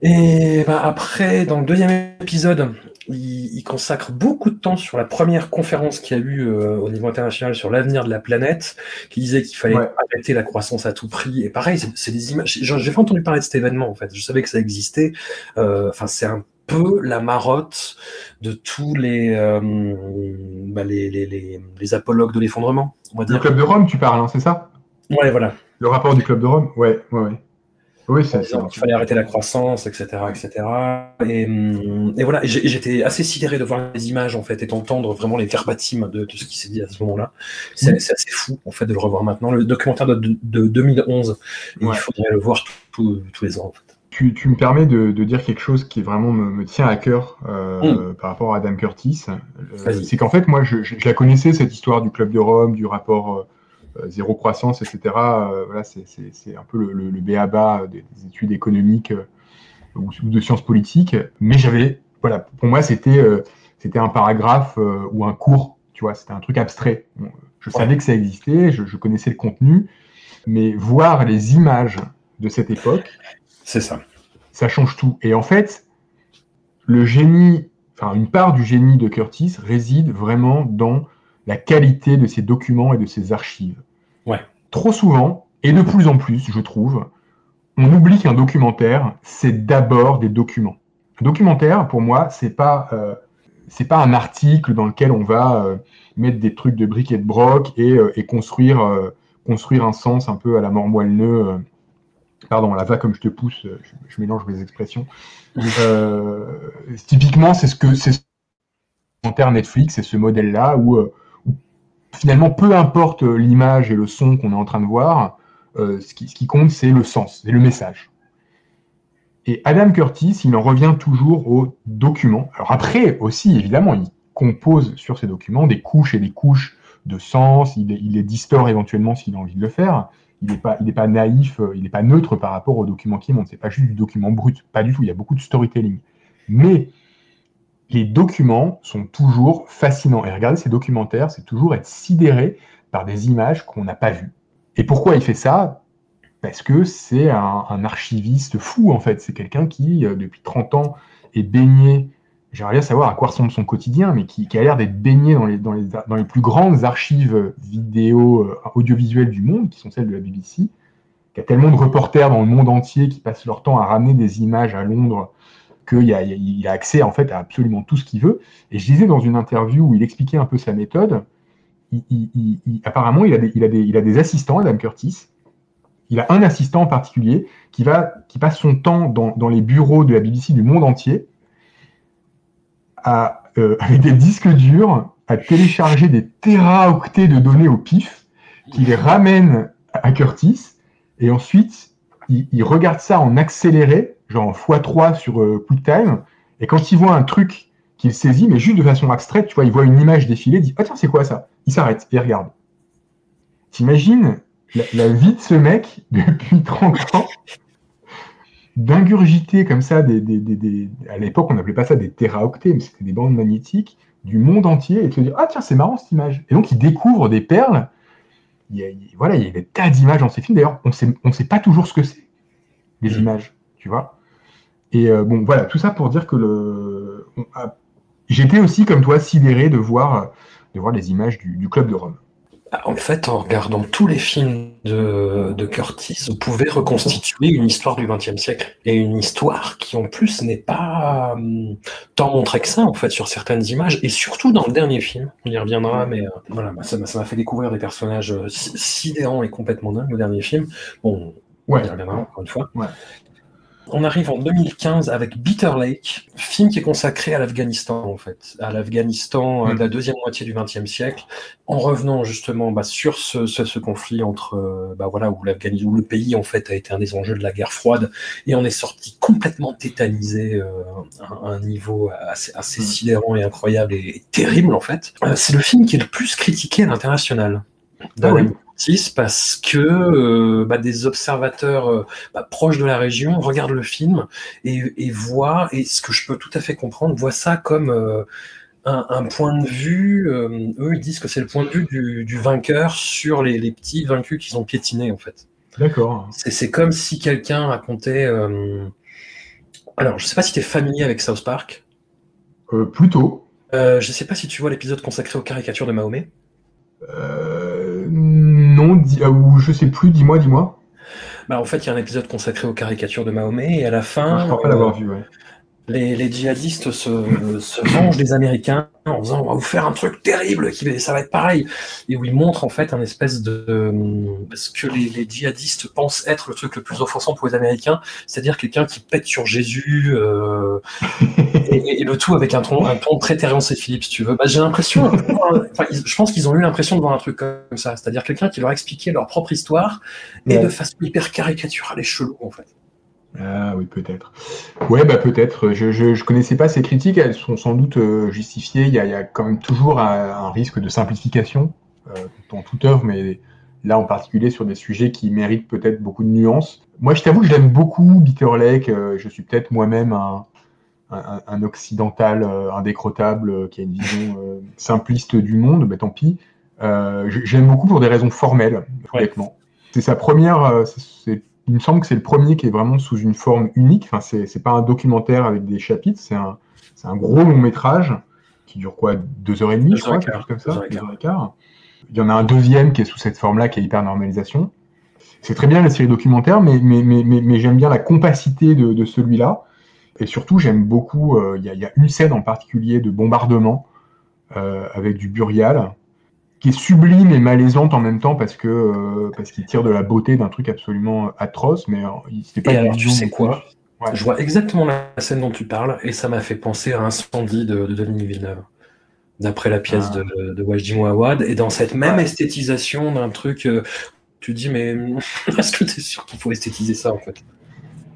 Et bah, après, dans le deuxième épisode, il, il consacre beaucoup de temps sur la première conférence qu'il y a eu euh, au niveau international sur l'avenir de la planète, qui disait qu'il fallait Ouais. arrêter la croissance à tout prix. Et pareil, c'est- des images. J'ai j'ai pas entendu parler de cet événement, en fait. Je savais que ça existait. Euh, Enfin, c'est un peu la marotte de tous les, euh, bah, les, les, les, les apologues de l'effondrement, on va Le club de Rome, tu parles, hein, c'est ça? Ouais, voilà. Le rapport du club de Rome? Ouais, ouais, ouais. Oui, c'est ça. qu'il fallait arrêter la croissance, etc., etc. Et, et voilà, j'étais assez sidéré de voir les images en fait et d'entendre vraiment les verbatims de, de ce qui s'est dit à ce moment-là. C'est assez fou en fait de le revoir maintenant. Le documentaire de, de- de 2011, et Ouais. il faudrait le voir tout- tous les ans. En fait. Tu, tu me permets de, de dire quelque chose qui vraiment me, me tient à cœur euh, par rapport à Adam Curtis. Euh, c'est qu'en fait, moi, je, je- je la connaissais, cette histoire du Club de Rome, du rapport euh, zéro croissance, etc. Voilà, c'est- un peu le, le, le béaba des, des études économiques ou, ou de sciences politiques. Mais j'avais, voilà, pour moi, c'était c'était un paragraphe ou un cours, tu vois, c'était un truc abstrait. Bon, Je savais que ça existait, je, je connaissais le contenu, mais voir les images de cette époque, C'est ça. ça change tout. Et en fait, le génie, enfin une part du génie de Curtis réside vraiment dans la qualité de ses documents et de ses archives. Ouais. Trop souvent, et de plus en plus, je trouve, on oublie qu'un documentaire, c'est d'abord des documents. Un documentaire, pour moi, c'est pas euh, c'est pas un article dans lequel on va euh, mettre des trucs de briques et de broc et, euh, et construire construire un sens un peu à la mort moelle-neu. Pardon, à la va comme je te pousse, euh, je, mélange mes expressions. Euh, typiquement, c'est ce que c'est ce documentaire Netflix, c'est ce modèle-là où, euh, finalement, peu importe l'image et le son qu'on est en train de voir, ce, qui, compte, c'est le sens, c'est le message. Et Adam Curtis, il en revient toujours aux documents. Alors après aussi, évidemment, il compose sur ces documents des couches et des couches de sens, il, il les distord éventuellement s'il a envie de le faire. Il n'est pas, il pas naïf, euh, il n'est pas neutre par rapport au document qui monte. C'est pas juste du document brut, pas du tout. Il y a beaucoup de storytelling. Mais les documents sont toujours fascinants. Et regarder ces documentaires, c'est toujours être sidéré par des images qu'on n'a pas vues. Et pourquoi il fait ça? Parce que c'est un, un archiviste fou, en fait. C'est quelqu'un qui, euh, depuis 30 ans, est baigné. J'aimerais bien savoir à quoi ressemble son quotidien, mais qui, a l'air d'être baigné dans les, plus grandes archives vidéo, euh, audiovisuelles du monde, qui sont celles de la BBC, qui a tellement de reporters dans le monde entier qui passent leur temps à ramener des images à Londres qu'il a, a accès en fait à absolument tout ce qu'il veut. Et je disais dans une interview où il expliquait un peu sa méthode, apparemment il a, des, il, a des, assistants, Adam Curtis, il a un assistant en particulier qui, passe son temps dans les bureaux de la BBC du monde entier à, euh, avec des disques durs à télécharger des téraoctets de données au pif, qui les ramène à Curtis, et ensuite il, regarde ça en accéléré, genre en x3 sur euh, QuickTime, et quand il voit un truc qu'il saisit, mais juste de façon abstraite, tu vois, il voit une image défiler, il dit Ah tiens, c'est quoi ça? Il s'arrête et il regarde. T'imagines la, la vie de ce mec depuis 30 ans? D'ingurgiter comme ça des, des, des, des- à l'époque on n'appelait pas ça des téraoctets mais c'était des bandes magnétiques du monde entier et de se dire ah tiens c'est marrant cette image. Et donc il découvre des perles. Il y a, il- voilà il y a des tas d'images dans ces films. D'ailleurs on sait on sait pas toujours ce que c'est les Mm. images tu vois. Et euh, bon voilà tout ça pour dire que le j'étais aussi comme toi sidéré de voir de voir les images du, du club de Rome En fait, en regardant tous les films de, de Curtis, vous pouvez reconstituer une histoire du XXe siècle. Et une histoire qui, en plus, n'est pas hum, tant montrée que ça, en fait, sur certaines images. Et surtout dans le dernier film, on y reviendra, mais euh, voilà, ça m'a fait découvrir des personnages euh, si- sidérants et complètement dingues, le dernier film. Bon, ouais on y reviendra encore une fois. Ouais. On arrive en 2015 avec Bitter Lake, film qui est consacré à l'Afghanistan en fait, à l'Afghanistan euh, Mm. de la deuxième moitié du XXe siècle, en revenant justement bah, sur ce, ce- ce conflit entre euh, bah, voilà où l'Afghanistan, où le pays en fait a été un des enjeux de la guerre froide et on est sorti complètement tétanisé euh, à un niveau assez, assez Mm. sidérant et incroyable et, et terrible en fait. Euh, c'est le film qui est le plus critiqué à l'international. Ah oui. Curtis, parce que euh, bah, des observateurs euh, bah, proches de la région regardent le film et, et voient, et ce que je peux tout à fait comprendre, voient ça comme euh, un, un point de vue, eux ils disent que c'est le point de vue du, du vainqueur sur les, les petits vaincus qu'ils ont piétinés en fait. d'accord C'est c'est comme si quelqu'un racontait... Alors je sais pas si tu es familier avec South Park, plutôt je sais pas si tu vois l'épisode consacré aux caricatures de Mahomet. Euh, non, euh, ou je sais plus, dis-moi, dis-moi. Bah, en fait, il y a un épisode consacré aux caricatures de Mahomet, et à la fin, je crois pas euh, l'avoir vu, ouais. Les, les djihadistes se, se vengent des Américains en disant on va vous faire un truc terrible, qui, ça va être pareil. Et où ils montrent en fait un espèce de ce que les, les djihadistes pensent être le truc le plus offensant pour les Américains, c'est-à-dire quelqu'un qui pète sur Jésus, euh, et, le tout avec un ton, un ton très Terrence et Philippe, si tu veux. Bah, J'ai l'impression, enfin, je pense qu'ils ont eu l'impression de voir un truc comme ça, c'est-à-dire quelqu'un qui leur expliquait leur propre histoire, et Ouais. de façon hyper caricaturale et chelou en fait. Ah oui, peut-être. Ouais, bah peut-être. Je, je, je connaissais pas ces critiques, elles sont sans doute euh, justifiées. Il y, a, il y a quand même toujours un, un risque de simplification euh, dans toute œuvre, mais là en particulier sur des sujets qui méritent peut-être beaucoup de nuances. Moi, je t'avoue que j'aime beaucoup Bitter Lake. euh, je suis peut-être moi-même un, un, un occidental indécrottable qui a une vision euh, simpliste du monde, bah tant pis. Euh, J'aime beaucoup pour des raisons formelles, Ouais. honnêtement. C'est sa première. c'est- il me semble que c'est le premier qui est vraiment sous une forme unique. Enfin, c'est c'est pas un documentaire avec des chapitres, c'est un, gros long métrage qui dure quoi Deux heures et demie, Deux je crois, quelque chose comme ça. Deux heures et quart. Il y en a un deuxième qui est sous cette forme-là, qui est hyper normalisation. C'est très bien la série documentaire, mais, mais, mais, mais, mais j'aime bien la compacité de, de celui-là. Et surtout, j'aime beaucoup, euh, il y, a, il y a une scène en particulier de bombardement euh, avec du burial, qui est sublime et malaisante en même temps parce que euh, parce qu'il tire de la beauté d'un truc absolument atroce, mais euh, il- c'était pas Et alors, tu sais quoi. Ouais. Je vois exactement la scène dont tu parles et ça m'a fait penser à Incendie de, de Denis Villeneuve, d'après la pièce Ah. de, de Wajdi Mouawad. Et dans cette même Ouais. esthétisation d'un truc, euh, tu dis, mais est-ce que tu es sûr qu'il faut esthétiser ça en fait?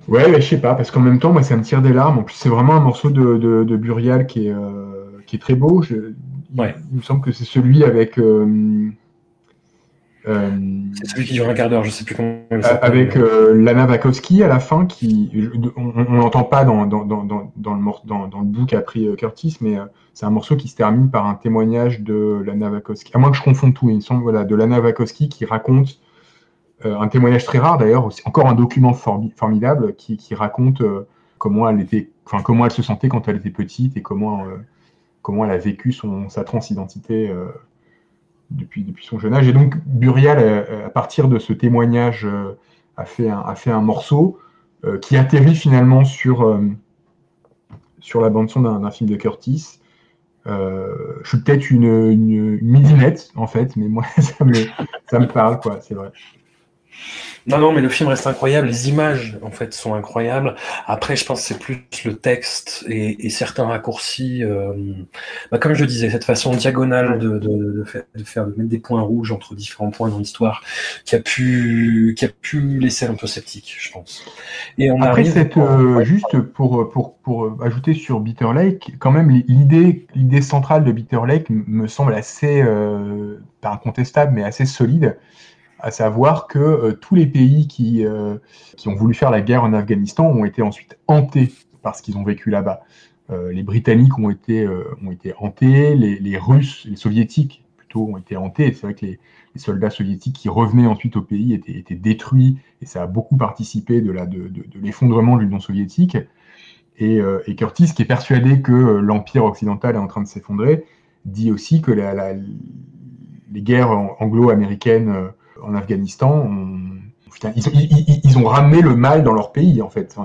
Ouais, mais je sais pas, parce qu'en même temps, moi, ça me tire des larmes. En plus, c'est vraiment un morceau de, de, de Burial qui est, euh, qui est très beau. Je- Ouais. il me semble que c'est celui avec. euh, euh, C'est celui qui dure un quart d'heure, je sais plus comment s'appelle. avec euh, Lana Wachowski à la fin, qui on l'entend pas dans, dans, dans, dans, le, dans, dans le bout qu'a pris euh, Curtis, mais euh, c'est un morceau qui se termine par un témoignage de Lana Wachowski. À moins que je confonde tout, il me semble, voilà, de Lana Wachowski qui raconte euh, un témoignage très rare d'ailleurs, aussi- encore un document formi- formidable qui, qui raconte euh, comment elle était, enfin comment elle se sentait quand elle était petite et comment euh, comment elle a vécu sa transidentité euh, depuis son jeune âge. Et donc Burial, euh, à partir de ce témoignage, euh, a fait un, morceau euh, qui atterrit finalement sur euh, la bande son d'un film de Curtis. Euh, je suis peut-être une, une, une midinette en fait, mais moi ça me ça me parle quoi, c'est vrai. Non, non, mais le film reste incroyable. Les images, en fait, sont incroyables. Après, je pense que c'est plus le texte et, certains raccourcis. Euh, bah, comme je disais, cette façon diagonale de, de, faire, de, faire, de mettre des points rouges entre différents points dans l'histoire, qui a pu, qui a pu laisser un peu sceptique, je pense. Et on Après, cette, euh, juste pour, pour, pour ajouter sur Bitter Lake, quand même, l'idée, l'idée centrale de Bitter Lake me semble assez, euh, pas incontestable, mais assez solide à savoir que euh, tous les pays qui, euh, qui ont voulu faire la guerre en Afghanistan ont été ensuite hantés par ce qu'ils ont vécu là-bas. Euh, les Britanniques ont été, ont été hantés, les, Russes, les Soviétiques plutôt ont été hantés. C'est vrai que les, soldats soviétiques qui revenaient ensuite au pays étaient, étaient détruits et ça a beaucoup participé de, la, de, de, l'effondrement de l'Union soviétique. Et, Curtis, qui est persuadé que l'empire occidental est en train de s'effondrer, dit aussi que la, les guerres anglo-américaines en Afghanistan, ils, ont ramené le mal dans leur pays, en fait.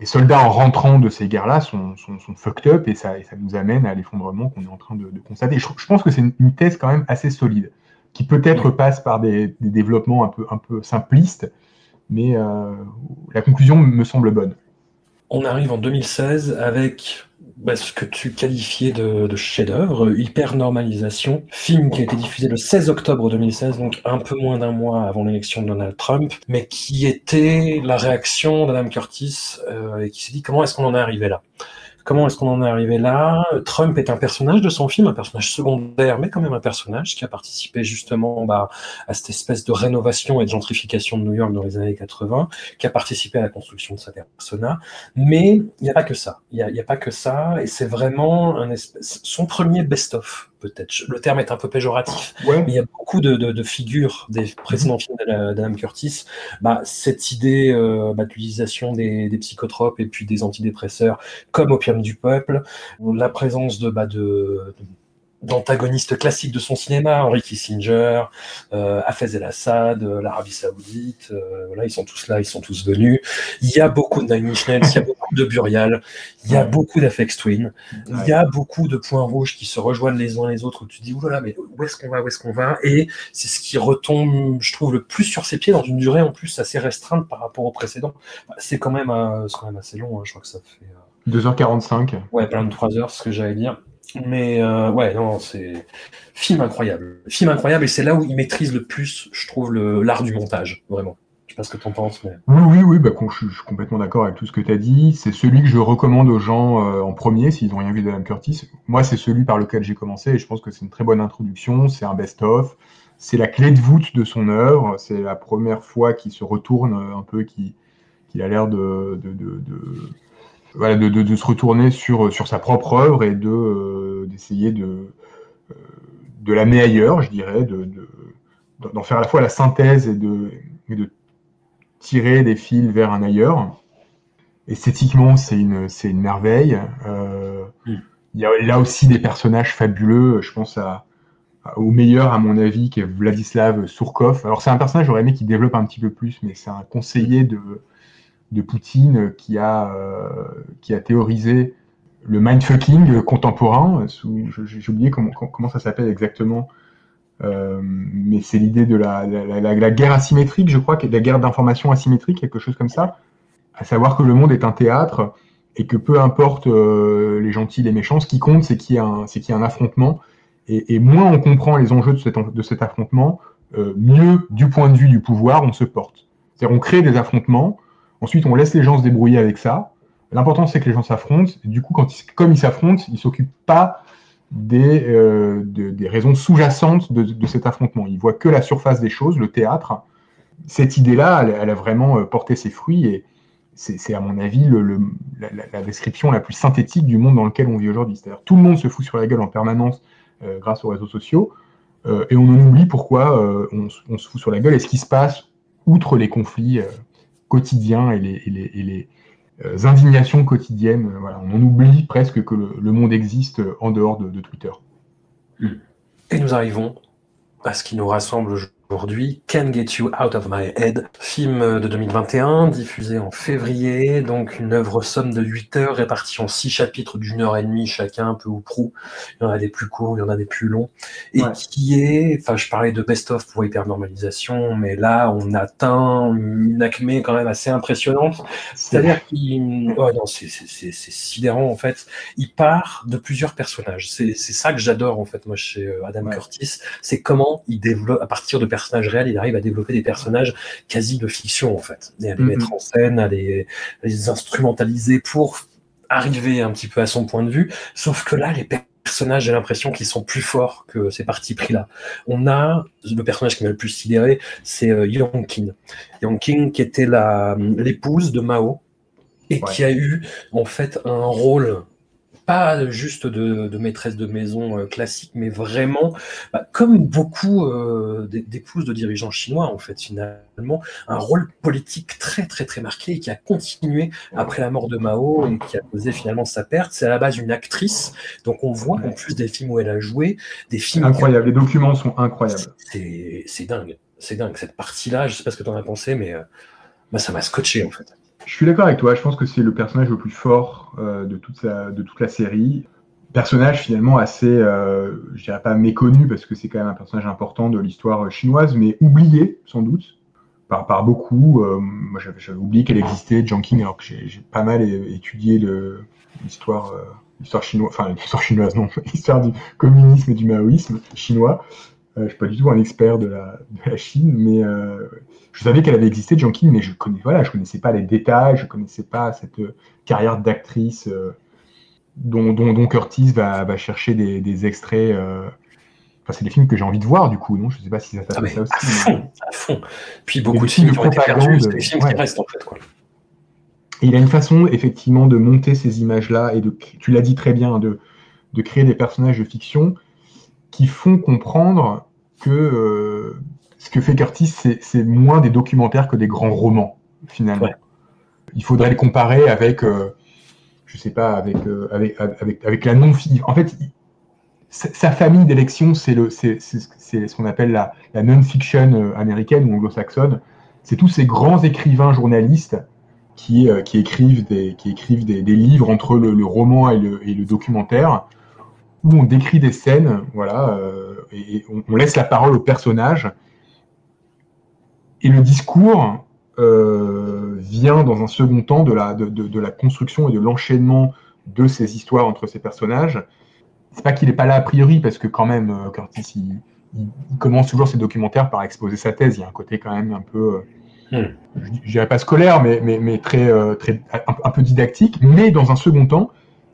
les soldats en rentrant de ces guerres-là sont, fucked up et ça, nous amène à l'effondrement qu'on est en train de, constater. Je, pense que c'est une, thèse quand même assez solide, qui peut-être passe par des, développements un peu, un peu simplistes, mais euh, la conclusion me semble bonne. On arrive en 2016 avec bah, ce que tu qualifiais de, chef-d'œuvre, hyper-normalisation, film qui a été diffusé le 16 octobre 2016, donc un peu moins d'un mois avant l'élection de Donald Trump, mais qui était la réaction d'Adam Curtis euh, et qui s'est dit comment est-ce qu'on en est arrivé là? Comment est-ce qu'on en est arrivé là? Trump est un personnage de son film, un personnage secondaire, mais quand même un personnage qui a participé justement bah, à cette espèce de rénovation et de gentrification de New York dans les années 80, qui a participé à la construction de sa persona. Mais il n'y a pas que ça. Il n'y a, a, pas que ça, et c'est vraiment un espèce, son premier best-of peut-être. Le terme est un peu péjoratif, mais il y a beaucoup de, figures des précédents films d'Adam Curtis. Bah, cette idée euh, bah, d'utilisation des, psychotropes et puis des antidépresseurs comme opium du peuple, la présence de, bah, de d'antagonistes classiques de son cinéma, Henry Kissinger, euh, Hafez el-Assad, euh, l'Arabie Saoudite, euh, voilà, ils sont tous là, ils sont tous venus. Il y a beaucoup de Nine il y a beaucoup de Burial, il y a beaucoup d'Afex Twin, il y a beaucoup de points rouges qui se rejoignent les uns les autres où tu te dis, oulala, mais où est-ce qu'on va, où est-ce qu'on va? Et c'est ce qui retombe, je trouve, le plus sur ses pieds dans une durée en plus assez restreinte par rapport au précédent. C'est quand, même, euh, quand même assez long, hein, je crois que ça fait... 2h45. Ouais, plein de 3 heures, ce que j'allais dire. Mais euh, ouais, non, c'est film incroyable. Film incroyable, et c'est là où il maîtrise le plus, je trouve, l'art du montage, vraiment. Je sais pas ce que tu en penses. Mais... Oui, oui, oui, bah, je, suis complètement d'accord avec tout ce que tu as dit. C'est celui que je recommande aux gens euh, en premier, s'ils n'ont rien vu d'Adam Curtis. Moi, c'est celui par lequel j'ai commencé, et je pense que c'est une très bonne introduction. C'est un best-of. C'est la clé de voûte de son œuvre. C'est la première fois qu'il se retourne un peu, qu'il a l'air de voilà, de, de, de, se retourner sur, sur sa propre œuvre et de euh, d'essayer de, euh, de l'amener ailleurs, je dirais, de, d'en faire à la fois la synthèse et de, et de tirer des fils vers un ailleurs. Esthétiquement, c'est une, c'est une merveille. Euh, il y a là aussi des personnages fabuleux. Je pense à, au meilleur, à mon avis, qui est Vladislav Surkov. Alors, c'est un personnage, j'aurais aimé qu'il développe un petit peu plus, mais c'est un conseiller de, de Poutine qui a, euh, qui a théorisé le mindfucking contemporain. J'ai oublié comment, comment ça s'appelle exactement. Euh, mais c'est l'idée de la, la, guerre asymétrique, je crois, la guerre d'information asymétrique, quelque chose comme ça. À savoir que le monde est un théâtre et que peu importe euh, les gentils, les méchants, ce qui compte, c'est qu'il y, qu y, a un affrontement. Et, et, moins on comprend les enjeux de cet, de cet affrontement, mieux, du point de vue du pouvoir, on se porte. C'est-à-dire, on crée des affrontements, Ensuite, on laisse les gens se débrouiller avec ça. L'important, c'est que les gens s'affrontent. Du coup, quand comme ils s'affrontent, ils ne s'occupent pas des, euh, des raisons sous-jacentes de, cet affrontement. Ils voient que la surface des choses, le théâtre. Cette idée-là, elle, a vraiment euh, porté ses fruits et c'est, à mon avis, la, description la plus synthétique du monde dans lequel on vit aujourd'hui. C'est-à-dire tout le monde se fout sur la gueule en permanence euh, grâce aux réseaux sociaux et on en oublie pourquoi on, se fout sur la gueule et ce qui se passe outre les conflits quotidien et les, euh, indignations quotidiennes. Euh, on oublie presque que le, monde existe en dehors de, Twitter. Et nous arrivons à ce qui nous rassemble, aujourd'hui, Can Get You Out of My Head, film de 2021, diffusé en février, donc une œuvre somme de 8 heures répartie en 6 chapitres d'une heure et demie chacun, peu ou prou. Il y en a des plus courts, il y en a des plus longs. Et qui est, enfin je parlais de best-of pour hypernormalisation, mais là on atteint une acmé quand même assez impressionnante. C'est-à-dire qu'il... Oh non, c'est sidérant en fait. Il part de plusieurs personnages. C'est ça que j'adore en fait moi chez euh, Adam Curtis, c'est comment il développe, à partir de personnages réels, il arrive à développer des personnages quasi de fiction en fait, et à les mettre en scène, à les, instrumentaliser pour arriver un petit peu à son point de vue. Sauf que là, les personnages, j'ai l'impression qu'ils sont plus forts que ces partis pris-là. On a le personnage qui m'a le plus sidéré, c'est euh, Yonkin. Yonkin qui était l'épouse de Mao et qui a eu en fait un rôle pas juste de, maîtresse de maison euh, classique, mais vraiment, bah, comme beaucoup euh, d'épouses de dirigeants chinois, en fait, finalement, un rôle politique très, très, très marqué et qui a continué après la mort de Mao et qui a causé finalement sa perte. C'est à la base une actrice, donc on voit en plus des films où elle a joué, des films. Incroyable, les documents sont incroyables. C'est dingue, c'est dingue. Cette partie-là, je sais pas ce que tu en as pensé, mais euh, bah, ça m'a scotché en fait. Je suis d'accord avec toi, je pense que c'est le personnage le plus fort euh, de, toute la série. Personnage finalement assez, euh, je dirais pas méconnu, parce que c'est quand même un personnage important de l'histoire chinoise, mais oublié sans doute par, beaucoup. Euh, moi j'avais oublié qu'elle existait, Jiang alors que j'ai pas mal étudié l'histoire l'histoire chinoise, enfin l'histoire chinoise non, l'histoire du communisme et du maoïsme chinois. Je suis pas du tout un expert de la, de la Chine, mais je savais qu'elle avait existé, Junkie, mais je connais, voilà, je connaissais pas les détails, je connaissais pas cette euh, carrière d'actrice euh, dont, dont, Curtis va, va chercher des, des extraits. Euh, enfin, c'est des films que j'ai envie de voir, du coup, non Je sais pas si ça t'a fait ah, ça aussi. À fond, à fond. Puis beaucoup de films de propagande, c'est des films qui restent, en fait, quoi. Et il a une façon, effectivement, de monter ces images-là et de, tu l'as dit très bien, de, de créer des personnages de fiction qui font comprendre que ce que fait Curtis, c'est moins des documentaires que des grands romans, finalement. Il faudrait le comparer avec, euh, je sais pas, avec, euh, avec, avec, la non-fiction. En fait, sa famille d'élection, c'est ce qu'on appelle la, la non-fiction euh, américaine ou anglo-saxonne. C'est tous ces grands écrivains journalistes qui, qui écrivent, des, qui écrivent des, livres entre le, roman et le, et le, documentaire, où on décrit des scènes, voilà, et on, on, laisse la parole aux personnages, et le discours euh, vient dans un second temps de la, de, la construction et de l'enchaînement de ces histoires entre ces personnages. C'est pas qu'il n'est pas là a priori, parce que quand même, euh, Curtis, il, commence toujours ses documentaires par exposer sa thèse. Il y a un côté quand même un peu, euh, hmm. je, dirais pas scolaire, mais, mais, mais très, très un, peu didactique. Mais dans un second temps,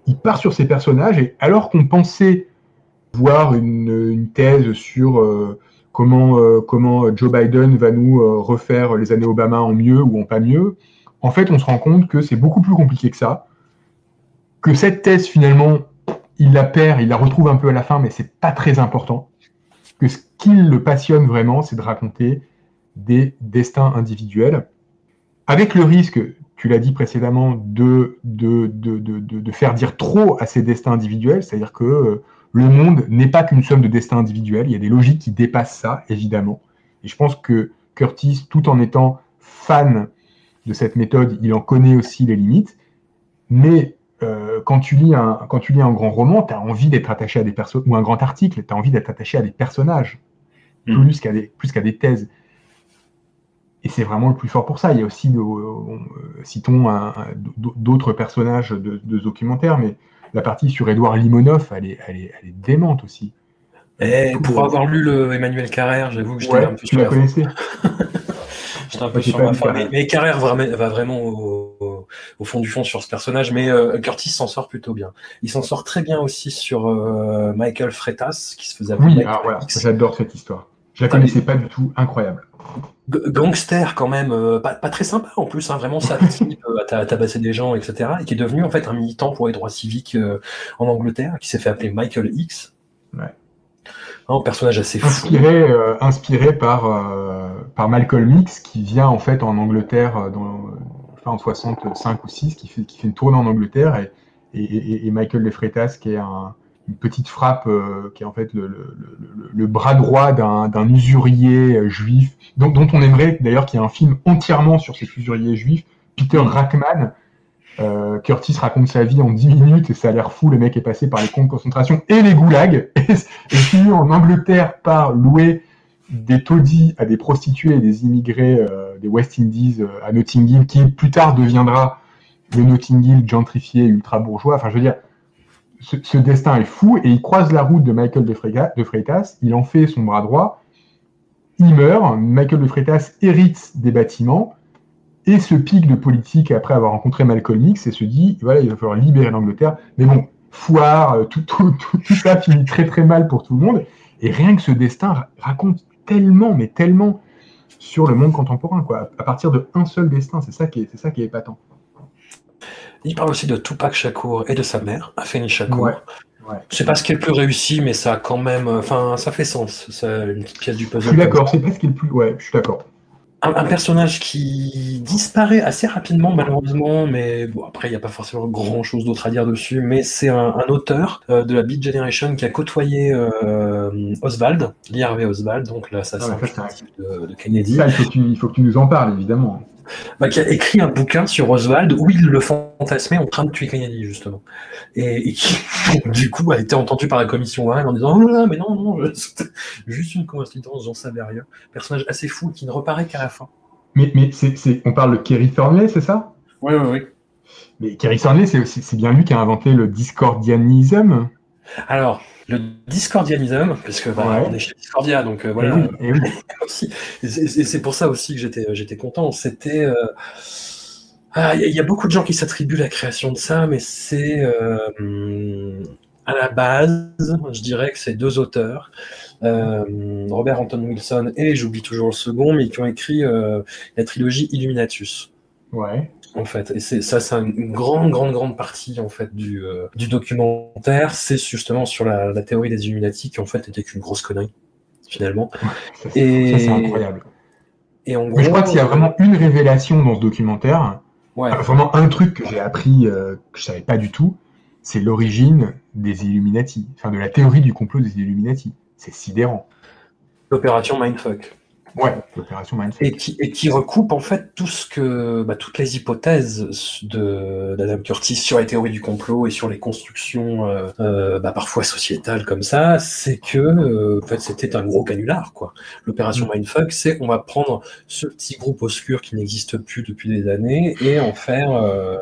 il part sur ces personnages, et alors qu'on pensait voir une, thèse sur comment, euh, comment Joe Biden va nous euh, refaire les années Obama en mieux ou en pas mieux, en fait, on se rend compte que c'est beaucoup plus compliqué que ça, que cette thèse, finalement, il la perd, il la retrouve un peu à la fin, mais c'est pas très important, que ce qui le passionne vraiment, c'est de raconter des destins individuels, avec le risque, tu l'as dit précédemment, de, de, de, de, faire dire trop à ces destins individuels, c'est-à-dire que euh, le monde n'est pas qu'une somme de destins individuels. Il y a des logiques qui dépassent ça, évidemment. Et je pense que Curtis, tout en étant fan de cette méthode, il en connaît aussi les limites. Mais euh, quand, tu lis un, quand tu lis un grand roman, tu as envie d'être attaché à des personnes, ou un grand article, tu as envie d'être attaché à des personnages, plus qu'à des, plus qu'à des thèses. Et c'est vraiment le plus fort pour ça. Il y a aussi, euh, citons d'autres personnages de, de documentaires, mais la partie sur Édouard Limonov, elle est, elle est, elle est démente aussi. Et eh, pour avoir lu le Emmanuel Carrère, j'avoue que j'étais un peu sur la connaissais J'étais un peu sur ma. Mais, Carrère va vraiment au, fond du fond sur ce personnage. Mais euh, Curtis s'en sort plutôt bien. Il s'en sort très bien aussi sur euh, Michael Freitas, qui se faisait appeler. Oui, ah, voilà, j'adore cette histoire. Je la connaissais pas du tout, incroyable. Gangster quand même, euh, pas, très sympa en plus, hein, vraiment ça type à tabasser des gens, etc. Et qui est devenu en fait un militant pour les droits civiques euh, en Angleterre, qui s'est fait appeler Michael X. Ouais. Un personnage assez inspiré, fou. Euh, inspiré par, par Malcolm X, qui vient en fait en Angleterre dans, enfin, en 65 ou 6, qui fait, qui fait une tournée en Angleterre, et, et, et Michael Lefretas, qui est un, une petite frappe euh, qui est en fait le, le- le- le bras droit d'un usurier euh, juif, dont, dont on aimerait d'ailleurs qu'il y ait un film entièrement sur cet usurier juif, Peter Rackman. Euh, Curtis raconte sa vie en 10 minutes et ça a l'air fou, le mec est passé par les camps de concentration et les goulags, et, et fini en Angleterre par louer des taudis à des prostituées et des immigrés euh, des West Indies à Notting Hill, qui plus tard deviendra le Notting Hill gentrifié ultra bourgeois. Enfin, je veux dire, ce, destin est fou et il croise la route de Michael de, Freitas, il en fait son bras droit, il meurt, Michael de Freitas hérite des bâtiments et se pique de politique après avoir rencontré Malcolm X et se dit, voilà, il va falloir libérer l'Angleterre. Mais bon, foire, euh, tout, tout, tout, ça finit très très mal pour tout le monde. Et rien que ce destin ra- raconte tellement, mais tellement sur le monde contemporain. À partir de un seul destin, c'est c'est ça qui est épatant. Il parle aussi de Tupac Shakur et de sa mère, Afeni Shakur. Ouais, ouais. Sais pas ce qui est le plus réussi, mais ça a quand même, enfin, ça fait sens. C'est une petite pièce du puzzle. Je suis d'accord, c'est pas ce qui est le plus. Ouais, je suis d'accord. Un, un personnage qui disparaît assez rapidement, malheureusement, mais bon, après, il n'y a pas forcément grand chose d'autre à dire dessus, mais c'est un, un auteur euh, de la Beat Generation qui a côtoyé euh, Oswald, Harvey Oswald, donc l'assassin Ah ouais, de, de Kennedy. Ça, il faut, que tu, il faut que tu nous en parles, évidemment. Bah, qui a écrit un bouquin sur Oswald où il le fantasmait en train de tuer Kennedy, justement. Et, et qui, du coup, a été entendu par la commission Warren en disant Oh là mais non, non, je- juste une coïncidence, j'en savais rien. Personnage assez fou qui ne reparaît qu'à la fin. Mais, mais c'est, c'est- on parle de Kerry Thornley, c'est ça? Oui, oui, oui. Mais Kerry Thornley, c'est bien lui qui a inventé le discordianisme? Alors, le discordianisme, parce que bah, Ouais. on est chez Discordia, donc euh, voilà. Eh oui, eh. Et c'est pour ça aussi que j'étais j'étais content. C'était euh, ah, il y, y a beaucoup de gens qui s'attribuent la création de ça, mais c'est euh, à la base, je dirais que c'est deux auteurs, Robert Anton Wilson et j'oublie toujours le second, mais qui ont écrit la trilogie Illuminatus. Ouais. En fait, et c'est ça, c'est une grande, grande, grande partie en fait du, euh, du documentaire. C'est justement sur la, la théorie des Illuminati qui en fait était qu'une grosse connerie finalement. Ça, c'est, Et- c'est incroyable. Et en gros, Mais je crois qu'il y a vraiment une révélation dans ce documentaire. ouais. Enfin, Vraiment un truc que j'ai appris, euh, que je savais pas du tout, c'est l'origine des Illuminati. Enfin, de la théorie du complot des Illuminati. C'est sidérant. l'opération Mindfuck. Ouais, l'opération. Et qui, et qui recoupe en fait tout ce que, bah, toutes les hypothèses de d'Adam Curtis sur les théories du complot et sur les constructions euh, euh, bah, parfois sociétales comme ça, c'est que euh, en fait c'était un gros canular quoi. L'opération Mindfuck, c'est on va prendre ce petit groupe obscur qui n'existe plus depuis des années et en faire euh,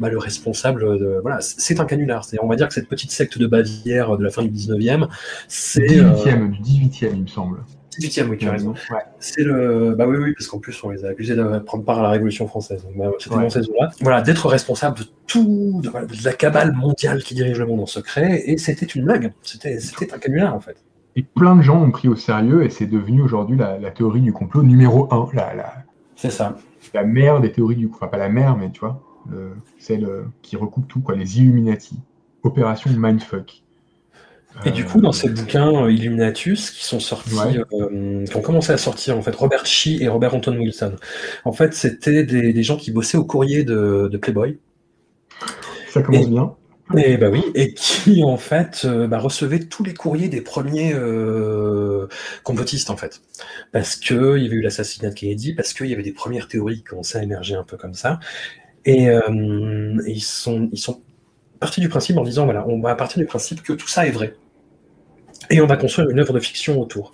bah, le responsable de voilà, c'est un canular. On va dire que cette petite secte de Bavière de la fin du 19e, c'est Du euh, 18e, du 18e, il me semble. 18e, oui, tu as raison. Ouais. C'est le. Bah oui, oui, parce qu'en plus, on les a accusés de prendre part à la Révolution française. Donc, bah, c'était Ouais. dans ces eaux-là. Voilà, d'être responsable de tout, de, la cabale mondiale qui dirige le monde en secret. Et c'était une blague. C'était c'était un canular, en fait. Et plein de gens ont pris au sérieux et c'est devenu aujourd'hui la, la théorie du complot numéro 1, la, la, C'est ça. la mère des théories du complot. Enfin, pas la mère, mais tu vois, le, celle euh, qui recoupe tout, quoi, les Illuminati. Opération Mindfuck. Et Euh, du coup, dans ces bouquins euh, Illuminatus qui sont sortis, Ouais. euh, qui ont commencé à sortir, en fait, Robert Shee et Robert Anton Wilson. En fait, c'était des, des gens qui bossaient au courrier de, de Playboy. Ça commence Et- bien. Et bah oui, et qui en fait euh, bah, recevait tous les courriers des premiers complotistes en fait, parce que il y avait eu l'assassinat de Kennedy, parce qu'il y avait des premières théories qui commençaient à émerger un peu comme ça, et, et ils sont ils sont partis du principe en disant voilà, on va partir du principe que tout ça est vrai, et on va construire une œuvre de fiction autour.